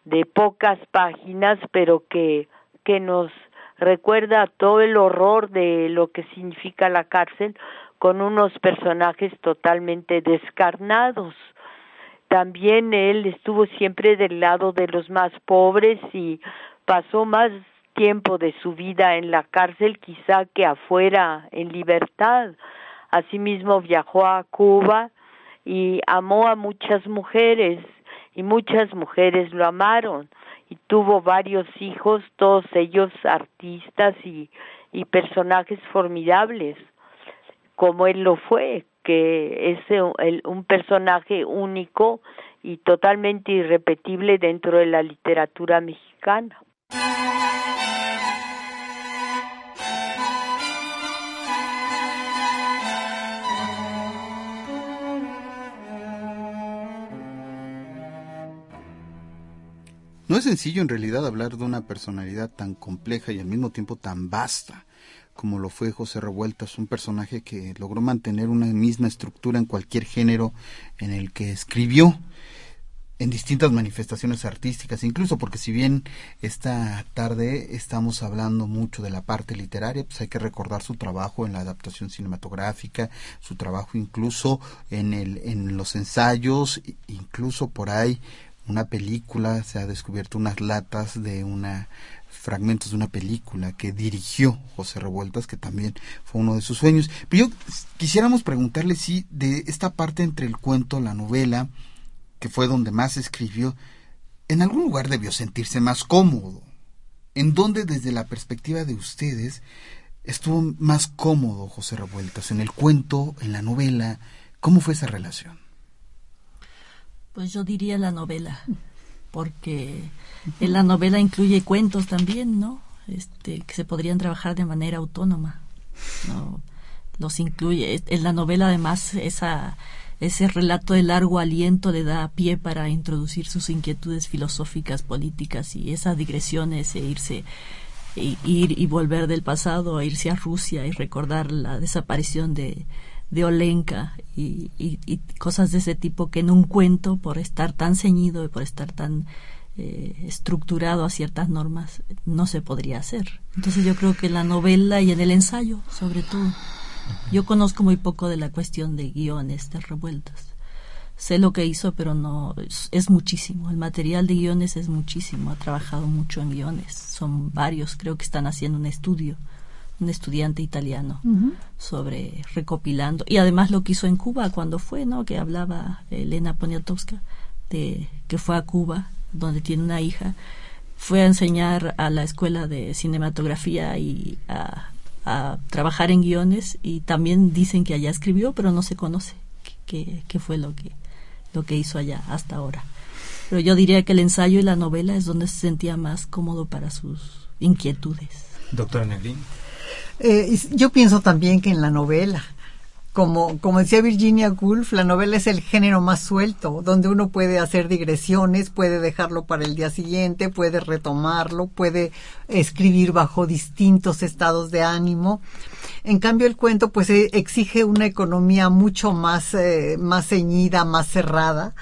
de pocas páginas, pero que, que nos recuerda todo el horror de lo que significa la cárcel con unos personajes totalmente descarnados. También él estuvo siempre del lado de los más pobres y pasó más tiempo de su vida en la cárcel quizá que afuera en libertad. Asimismo viajó a Cuba y amó a muchas mujeres y muchas mujeres lo amaron y tuvo varios hijos, todos ellos artistas y, y personajes formidables, como él lo fue, que es un personaje único y totalmente irrepetible dentro de la literatura mexicana. No es sencillo en realidad hablar de una personalidad tan compleja y al mismo tiempo tan vasta como lo fue José Revueltas, un personaje que logró mantener una misma estructura en cualquier género en el que escribió en distintas manifestaciones artísticas, incluso porque si bien esta tarde estamos hablando mucho de la parte literaria, pues hay que recordar su trabajo en la adaptación cinematográfica, su trabajo incluso en el en los ensayos, incluso por ahí una película, se ha descubierto unas latas de una fragmentos de una película que dirigió José Revueltas, que también fue uno de sus sueños. Pero yo quisiéramos preguntarle si de esta parte entre el cuento, la novela, que fue donde más escribió, en algún lugar debió sentirse más cómodo. ¿En dónde desde la perspectiva de ustedes estuvo más cómodo José Revueltas? ¿En el cuento, en la novela? ¿Cómo fue esa relación? Pues yo diría la novela, porque en la novela incluye cuentos también, ¿no? Este, que se podrían trabajar de manera autónoma. ¿no? Los incluye. En la novela, además, esa, ese relato de largo aliento le da pie para introducir sus inquietudes filosóficas, políticas y esas digresiones e irse ir y volver del pasado, a irse a Rusia y recordar la desaparición de, de Olenka y, y, cosas de ese tipo que en un cuento, por estar tan ceñido y por estar tan eh, estructurado a ciertas normas, no se podría hacer. Entonces yo creo que en la novela y en el ensayo, sobre todo, yo conozco muy poco de la cuestión de guiones, de revueltas, sé lo que hizo, pero no, es, muchísimo. El material de guiones es muchísimo. Ha trabajado mucho en guiones. Son varios, creo que están haciendo un estudio, un estudiante italiano, sobre recopilando. Y además lo que hizo en Cuba cuando fue, ¿no? Que hablaba Elena Poniatowska, de que fue a Cuba, donde tiene una hija. Fue a enseñar a la escuela de cinematografía y a, a trabajar en guiones y también dicen que allá escribió, pero no se conoce qué, qué fue lo que lo que hizo allá hasta ahora. Pero yo diría que el ensayo y la novela es donde se sentía más cómodo para sus inquietudes. Doctora Negrín. Eh, yo pienso también que en la novela, como, como decía Virginia Woolf, la novela es el género más suelto, donde uno puede hacer digresiones, puede dejarlo para el día siguiente, puede retomarlo, puede escribir bajo distintos estados de ánimo. En cambio, el cuento pues eh, exige una economía mucho más, eh, más ceñida, más cerrada.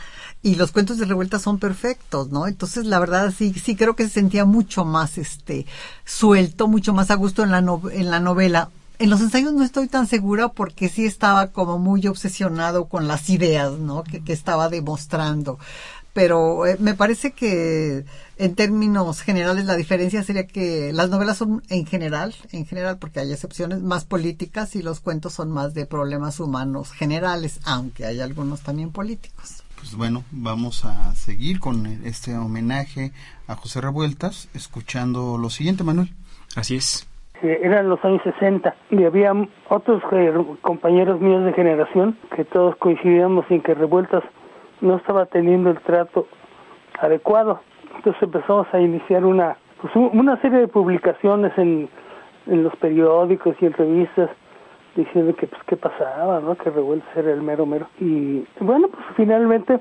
Y los cuentos de revuelta son perfectos, ¿no? Entonces, la verdad, sí, sí creo que se sentía mucho más, este, suelto, mucho más a gusto en la, en la novela. En los ensayos no estoy tan segura porque sí estaba como muy obsesionado con las ideas, ¿no? Que, estaba demostrando pero eh, me parece que en términos generales la diferencia sería que las novelas son en general, en general porque hay excepciones más políticas y los cuentos son más de problemas humanos generales, aunque hay algunos también políticos. Pues bueno, vamos a seguir con este homenaje a José Revueltas, escuchando lo siguiente, Manuel. Así es. Eran los años 60 y había otros eh, compañeros míos de generación que todos coincidíamos en que Revueltas no estaba teniendo el trato adecuado. Entonces empezamos a iniciar una, pues, una serie de publicaciones en, en los periódicos y en revistas diciendo que pues qué pasaba, ¿no? Que revuelto era el mero mero. Y bueno, pues finalmente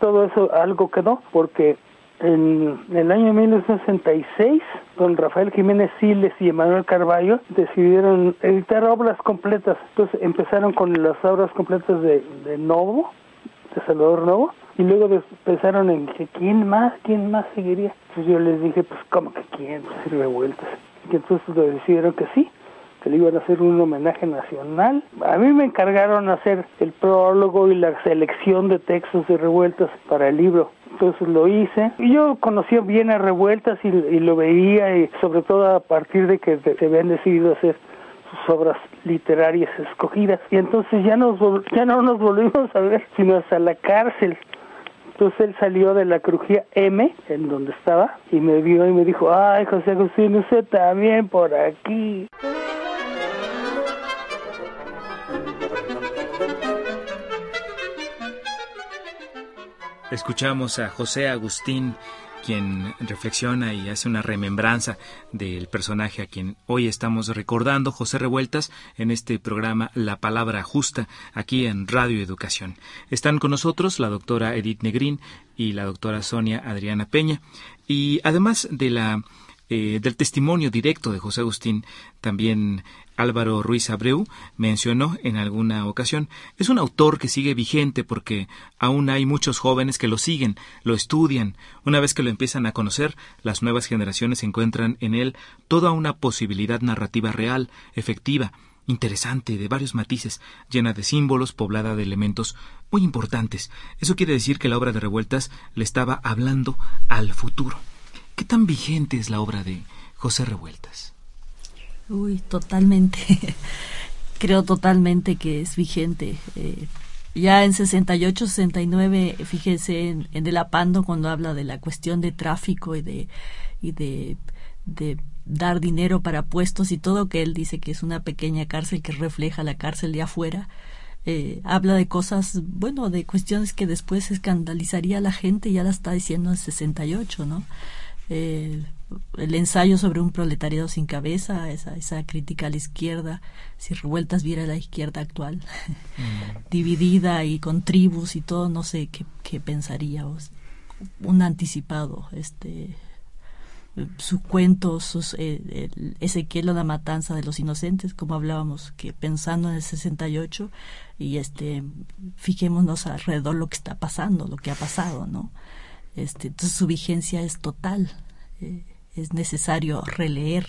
todo eso algo quedó porque en el año 1966, don Rafael Jiménez Siles y Emanuel Carballo decidieron editar obras completas. Entonces empezaron con las obras completas de, de Novo, de Salvador Novo, y luego pensaron en que quién más, quién más seguiría. Entonces yo les dije, pues, ¿cómo que quién? Pues revueltas. Y entonces decidieron que sí, que le iban a hacer un homenaje nacional. A mí me encargaron hacer el prólogo y la selección de textos de revueltas para el libro. Entonces lo hice. Y yo conocía bien a revueltas y, y lo veía, y sobre todo a partir de que se habían decidido hacer sus obras literarias escogidas. Y entonces ya, nos, ya no nos volvimos a ver, sino hasta la cárcel. Entonces él salió de la crujía M, en donde estaba, y me vio y me dijo, ay, José Agustín, usted también por aquí. Escuchamos a José Agustín quien reflexiona y hace una remembranza del personaje a quien hoy estamos recordando, José Revueltas, en este programa La Palabra Justa, aquí en Radio Educación. Están con nosotros la doctora Edith Negrín y la doctora Sonia Adriana Peña, y además de la eh, del testimonio directo de José Agustín, también Álvaro Ruiz Abreu mencionó en alguna ocasión. Es un autor que sigue vigente porque aún hay muchos jóvenes que lo siguen, lo estudian. Una vez que lo empiezan a conocer, las nuevas generaciones encuentran en él toda una posibilidad narrativa real, efectiva, interesante, de varios matices, llena de símbolos, poblada de elementos muy importantes. Eso quiere decir que la obra de Revueltas le estaba hablando al futuro. ¿Qué tan vigente es la obra de José Revueltas? Uy, totalmente. Creo totalmente que es vigente. Eh, ya en 68, 69, fíjese en, en El Apando cuando habla de la cuestión de tráfico y de, y de, de dar dinero para puestos y todo, que él dice que es una pequeña cárcel que refleja la cárcel de afuera. Eh, habla de cosas, bueno, de cuestiones que después escandalizaría a la gente, ya la está diciendo en 68, ¿no? Eh, el ensayo sobre un proletariado sin cabeza, esa, esa crítica a la izquierda, si revueltas viera la izquierda actual, mm. dividida y con tribus y todo, no sé qué, qué pensaría. Un anticipado, este sus cuentos, sus, eh, Ezequiel o la matanza de los inocentes, como hablábamos, que pensando en el 68 y este fijémonos alrededor lo que está pasando, lo que ha pasado, ¿no? Este, entonces su vigencia es total. Eh, es necesario releer.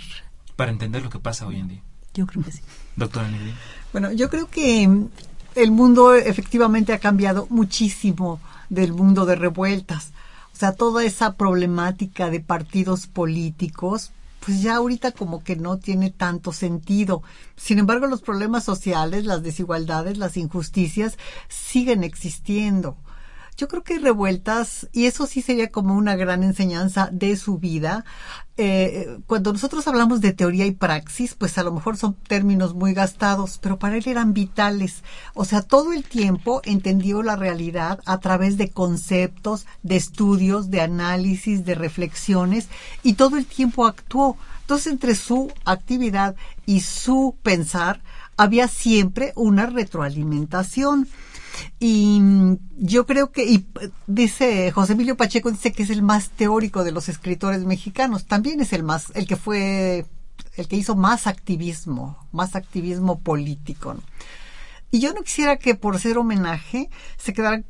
Para entender lo que pasa hoy en día. Yo creo que sí. Doctora Negri. Bueno, yo creo que el mundo efectivamente ha cambiado muchísimo del mundo de revueltas. O sea, toda esa problemática de partidos políticos, pues ya ahorita como que no tiene tanto sentido. Sin embargo, los problemas sociales, las desigualdades, las injusticias siguen existiendo. Yo creo que revueltas, y eso sí sería como una gran enseñanza de su vida, eh, cuando nosotros hablamos de teoría y praxis, pues a lo mejor son términos muy gastados, pero para él eran vitales. O sea, todo el tiempo entendió la realidad a través de conceptos, de estudios, de análisis, de reflexiones, y todo el tiempo actuó. Entonces, entre su actividad y su pensar, había siempre una retroalimentación. Y yo creo que, y dice José Emilio Pacheco, dice que es el más teórico de los escritores mexicanos. También es el más, el que fue, el que hizo más activismo, más activismo político. Y yo no quisiera que por ser homenaje se quedaran,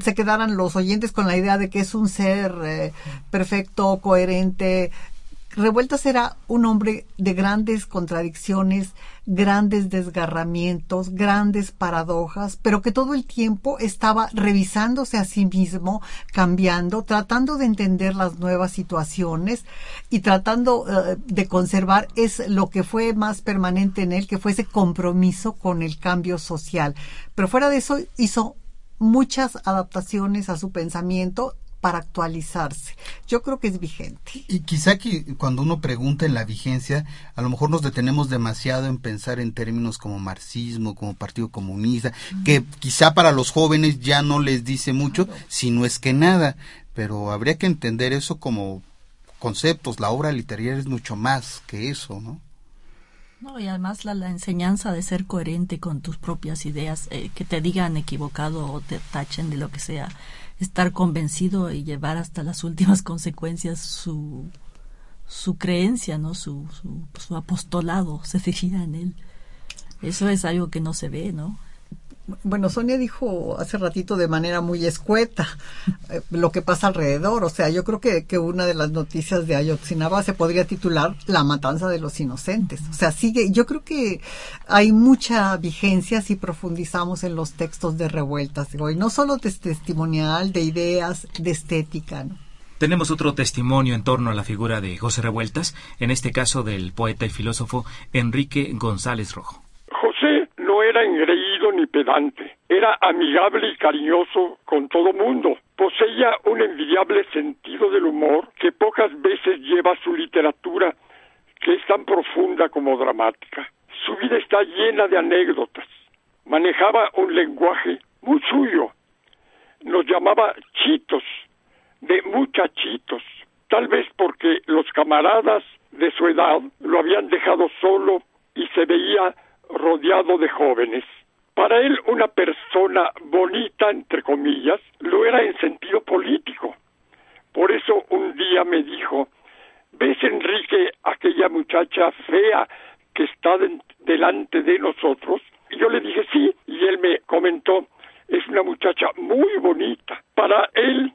se quedaran los oyentes con la idea de que es un ser eh, perfecto, coherente, Revueltas era un hombre de grandes contradicciones, grandes desgarramientos, grandes paradojas, pero que todo el tiempo estaba revisándose a sí mismo, cambiando, tratando de entender las nuevas situaciones y tratando eh, de conservar es lo que fue más permanente en él, que fue ese compromiso con el cambio social. Pero fuera de eso hizo muchas adaptaciones a su pensamiento para actualizarse. Yo creo que es vigente. Y quizá que cuando uno pregunta en la vigencia, a lo mejor nos detenemos demasiado en pensar en términos como marxismo, como Partido Comunista, que quizá para los jóvenes ya no les dice mucho, si no es que nada, pero habría que entender eso como conceptos. La obra literaria es mucho más que eso, ¿no? No, y además la, enseñanza de ser coherente con tus propias ideas, eh, que te digan equivocado o te tachen de lo que sea, estar convencido y llevar hasta las últimas consecuencias su, su creencia, ¿no? Su, su, apostolado, se diría en él. Eso es algo que no se ve, ¿no? Bueno, Sonia dijo hace ratito de manera muy escueta eh, lo que pasa alrededor. O sea, yo creo que, que, una de las noticias de Ayotzinapa se podría titular La matanza de los inocentes. O sea, sigue, yo creo que hay mucha vigencia si profundizamos en los textos de revueltas. y no solo de testimonial, de ideas, de estética, ¿no? Tenemos otro testimonio en torno a la figura de José Revueltas, en este caso del poeta y filósofo Enrique González Rojo. José no era pedante, era amigable y cariñoso con todo mundo. Poseía un envidiable sentido del humor que pocas veces lleva su literatura, que es tan profunda como dramática. Su vida está llena de anécdotas. Manejaba un lenguaje muy suyo. Nos llamaba chitos, de muchachitos, tal vez porque los camaradas de su edad lo habían dejado solo y se veía rodeado de jóvenes. Para él una persona bonita, entre comillas, lo era en sentido político. Por eso un día me dijo, ¿ves Enrique aquella muchacha fea que está delante de nosotros? Y yo le dije sí, y él me comentó, es una muchacha muy bonita. Para él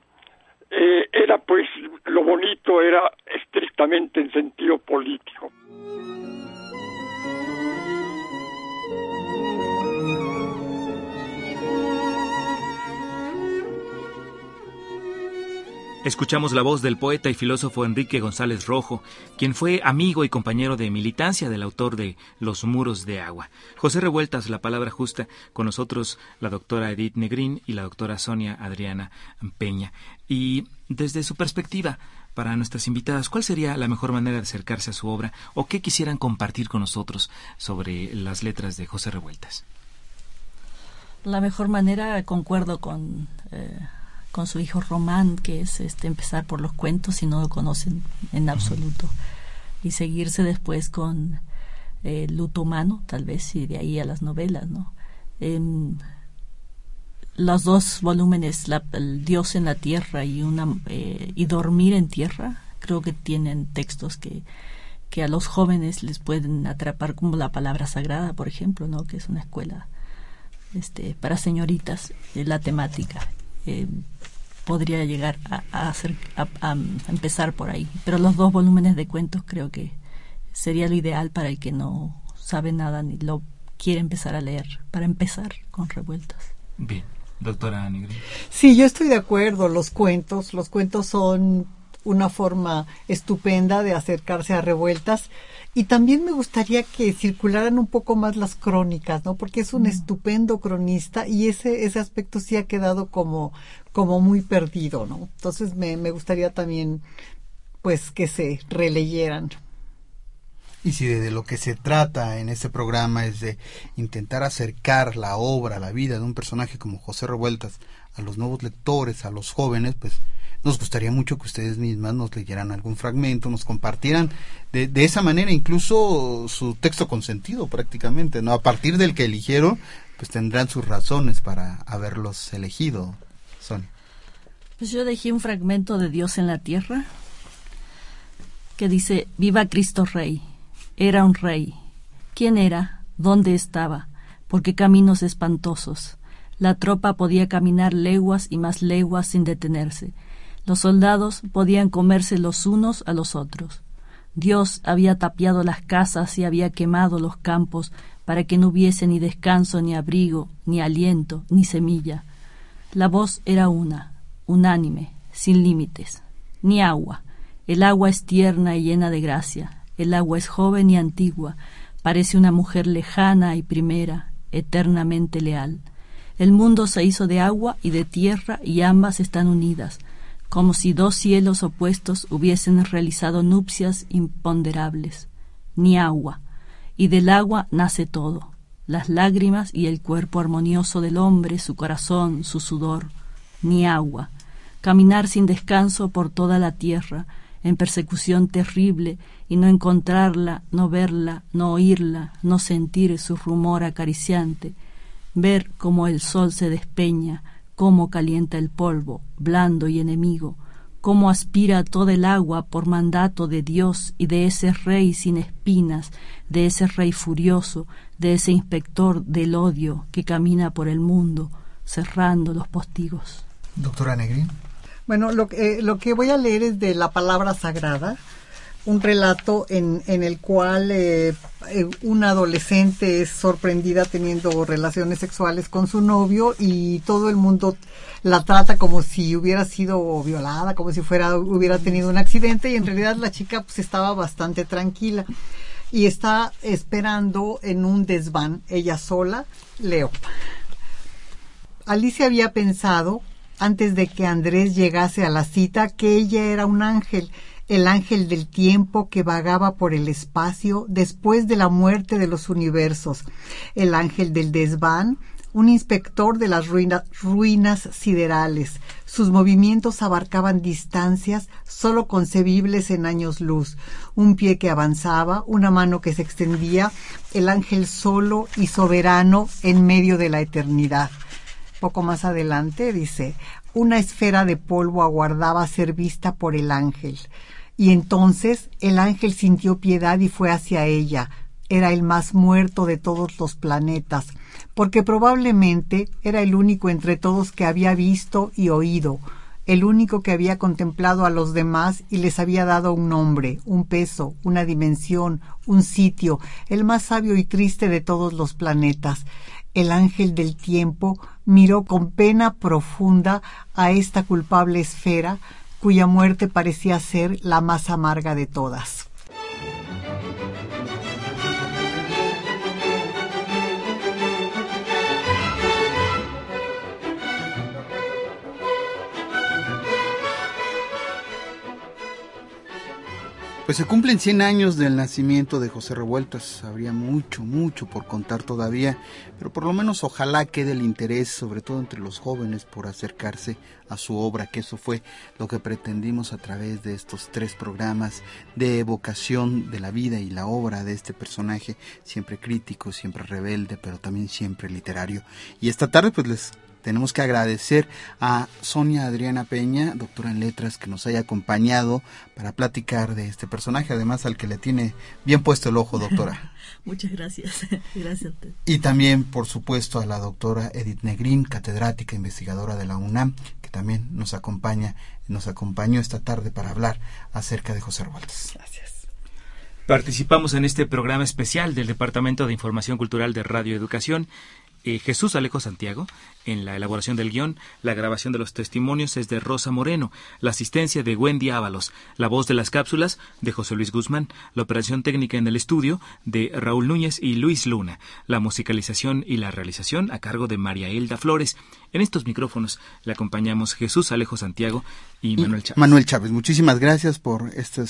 eh, era pues, lo bonito era estrictamente en sentido político. Escuchamos la voz del poeta y filósofo Enrique González Rojo, quien fue amigo y compañero de militancia del autor de Los muros de agua. José Revueltas, la palabra justa, con nosotros la doctora Edith Negrín y la doctora Sonia Adriana Peña. Y desde su perspectiva, para nuestras invitadas, ¿cuál sería la mejor manera de acercarse a su obra o qué quisieran compartir con nosotros sobre las letras de José Revueltas? La mejor manera, concuerdo con... Eh, con su hijo Román, que es este empezar por los cuentos si no lo conocen en absoluto, y seguirse después con el eh, luto humano, tal vez, y de ahí a las novelas, ¿no? los dos volúmenes, el Dios en la tierra y una eh, y dormir en tierra, creo que tienen textos que que a los jóvenes les pueden atrapar como la palabra sagrada, por ejemplo, ¿no? Que es una escuela este para señoritas la temática eh, podría llegar a, hacer, a, empezar por ahí. Pero los dos volúmenes de cuentos creo que sería lo ideal para el que no sabe nada ni lo quiere empezar a leer, para empezar con revueltas. Bien, doctora Negri. Sí, yo estoy de acuerdo, los cuentos, los cuentos son una forma estupenda de acercarse a revueltas y también me gustaría que circularan un poco más las crónicas, ¿no? Porque es un mm. estupendo cronista y ese, ese aspecto sí ha quedado como, como muy perdido, ¿no? Entonces me, me gustaría también, pues, que se releyeran. Y si de lo que se trata en este programa es de intentar acercar la obra, la vida de un personaje como José Revueltas a los nuevos lectores, a los jóvenes, pues nos gustaría mucho que ustedes mismas nos leyeran algún fragmento, nos compartieran de, de esa manera incluso su texto consentido prácticamente, ¿no? A partir del que eligieron, pues tendrán sus razones para haberlos elegido, Son. Pues yo dejé un fragmento de Dios en la tierra que dice, viva Cristo Rey, era un rey. ¿Quién era? ¿Dónde estaba? ¿Por qué caminos espantosos? La tropa podía caminar leguas y más leguas sin detenerse. Los soldados podían comerse los unos a los otros. Dios había tapiado las casas y había quemado los campos para que no hubiese ni descanso, ni abrigo, ni aliento, ni semilla. La voz era una, unánime, sin límites, ni agua. El agua es tierna y llena de gracia. El agua es joven y antigua, parece una mujer lejana y primera, eternamente leal. El mundo se hizo de agua y de tierra y ambas están unidas como si dos cielos opuestos hubiesen realizado nupcias imponderables, ni agua, y del agua nace todo, las lágrimas y el cuerpo armonioso del hombre, su corazón, su sudor, ni agua, caminar sin descanso por toda la tierra, en persecución terrible, y no encontrarla, no verla, no oírla, no sentir su rumor acariciante, ver cómo el sol se despeña, cómo calienta el polvo, blando y enemigo, cómo aspira toda el agua por mandato de Dios y de ese rey sin espinas, de ese rey furioso, de ese inspector del odio que camina por el mundo, cerrando los postigos. Doctora Negrín. Bueno, lo, eh, lo que voy a leer es de la palabra sagrada, un relato en, en el cual eh, eh, una adolescente es sorprendida teniendo relaciones sexuales con su novio y todo el mundo la trata como si hubiera sido violada, como si fuera hubiera tenido un accidente y en realidad la chica pues estaba bastante tranquila y está esperando en un desván ella sola, Leo. Alicia había pensado antes de que Andrés llegase a la cita que ella era un ángel el ángel del tiempo que vagaba por el espacio después de la muerte de los universos, el ángel del desván, un inspector de las ruinas siderales. Sus movimientos abarcaban distancias sólo concebibles en años luz, un pie que avanzaba, una mano que se extendía, el ángel solo y soberano en medio de la eternidad. Poco más adelante dice, una esfera de polvo aguardaba ser vista por el ángel. Y entonces el ángel sintió piedad y fue hacia ella. Era el más muerto de todos los planetas, porque probablemente era el único entre todos que había visto y oído, el único que había contemplado a los demás y les había dado un nombre, un peso, una dimensión, un sitio, el más sabio y triste de todos los planetas. El ángel del tiempo miró con pena profunda a esta culpable esfera, cuya muerte parecía ser la más amarga de todas. Pues se cumplen 100 años del nacimiento de José Revueltas. Habría mucho, mucho por contar todavía, pero por lo menos ojalá quede el interés, sobre todo entre los jóvenes, por acercarse a su obra, que eso fue lo que pretendimos a través de estos tres programas de evocación de la vida y la obra de este personaje, siempre crítico, siempre rebelde, pero también siempre literario. Y esta tarde pues les tenemos que agradecer a Sonia Adriana Peña, doctora en letras, que nos haya acompañado para platicar de este personaje, además al que le tiene bien puesto el ojo, doctora. Muchas gracias. gracias a Y también, por supuesto, a la doctora Edith Negrín, catedrática investigadora de la UNAM, que también nos acompaña, nos acompañó esta tarde para hablar acerca de José Revueltas. Gracias. Participamos en este programa especial del Departamento de Información Cultural de Radio Educación eh, Jesús Alejo Santiago. En la elaboración del guion, la grabación de los testimonios es de Rosa Moreno, la asistencia de Wendy Ábalos, la voz de las cápsulas de José Luis Guzmán, la operación técnica en el estudio de Raúl Núñez y Luis Luna, la musicalización y la realización a cargo de María Hilda Flores. En estos micrófonos le acompañamos Jesús Alejo Santiago y Manuel Chávez. Manuel Chávez, muchísimas gracias por este,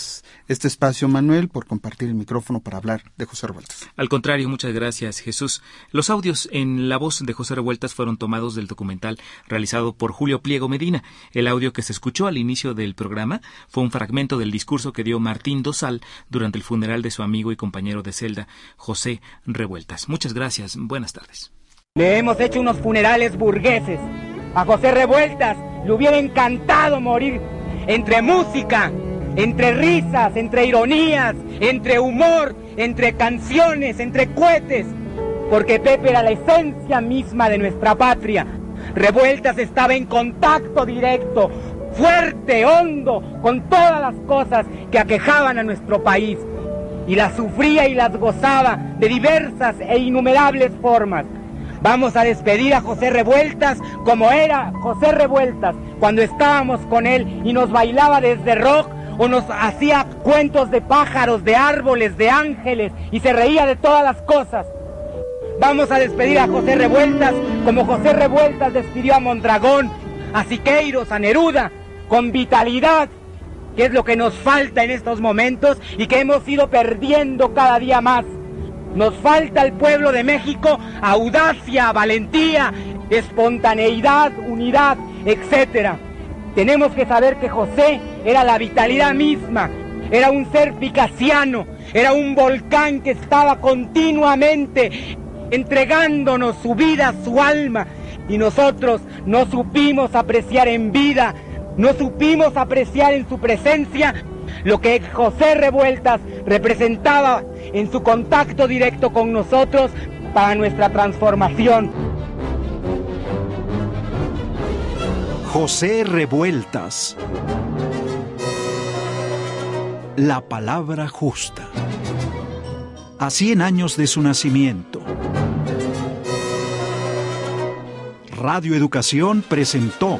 este espacio, Manuel, por compartir el micrófono para hablar de José Revueltas. Al contrario, muchas gracias, Jesús. Los audios en la voz de José Revueltas fueron tomados del documental realizado por Julio Pliego Medina. El audio que se escuchó al inicio del programa fue un fragmento del discurso que dio Martín Dosal durante el funeral de su amigo y compañero de celda, José Revueltas. Muchas gracias. Buenas tardes. Le hemos hecho unos funerales burgueses. A José Revueltas le hubiera encantado morir entre música, entre risas, entre ironías, entre humor, entre canciones, entre cohetes porque Pepe era la esencia misma de nuestra patria. Revueltas estaba en contacto directo, fuerte, hondo, con todas las cosas que aquejaban a nuestro país. Y las sufría y las gozaba de diversas e innumerables formas. Vamos a despedir a José Revueltas como era José Revueltas cuando estábamos con él y nos bailaba desde rock o nos hacía cuentos de pájaros, de árboles, de ángeles y se reía de todas las cosas. Vamos a despedir a José Revueltas como José Revueltas despidió a Mondragón, a Siqueiros, a Neruda, con vitalidad, que es lo que nos falta en estos momentos y que hemos ido perdiendo cada día más. Nos falta al pueblo de México audacia, valentía, espontaneidad, unidad, etc. Tenemos que saber que José era la vitalidad misma, era un ser picasiano, era un volcán que estaba continuamente entregándonos su vida, su alma, y nosotros no supimos apreciar en vida, no supimos apreciar en su presencia lo que José Revueltas representaba en su contacto directo con nosotros para nuestra transformación. José Revueltas. La palabra justa. A cien años de su nacimiento, Radio Educación presentó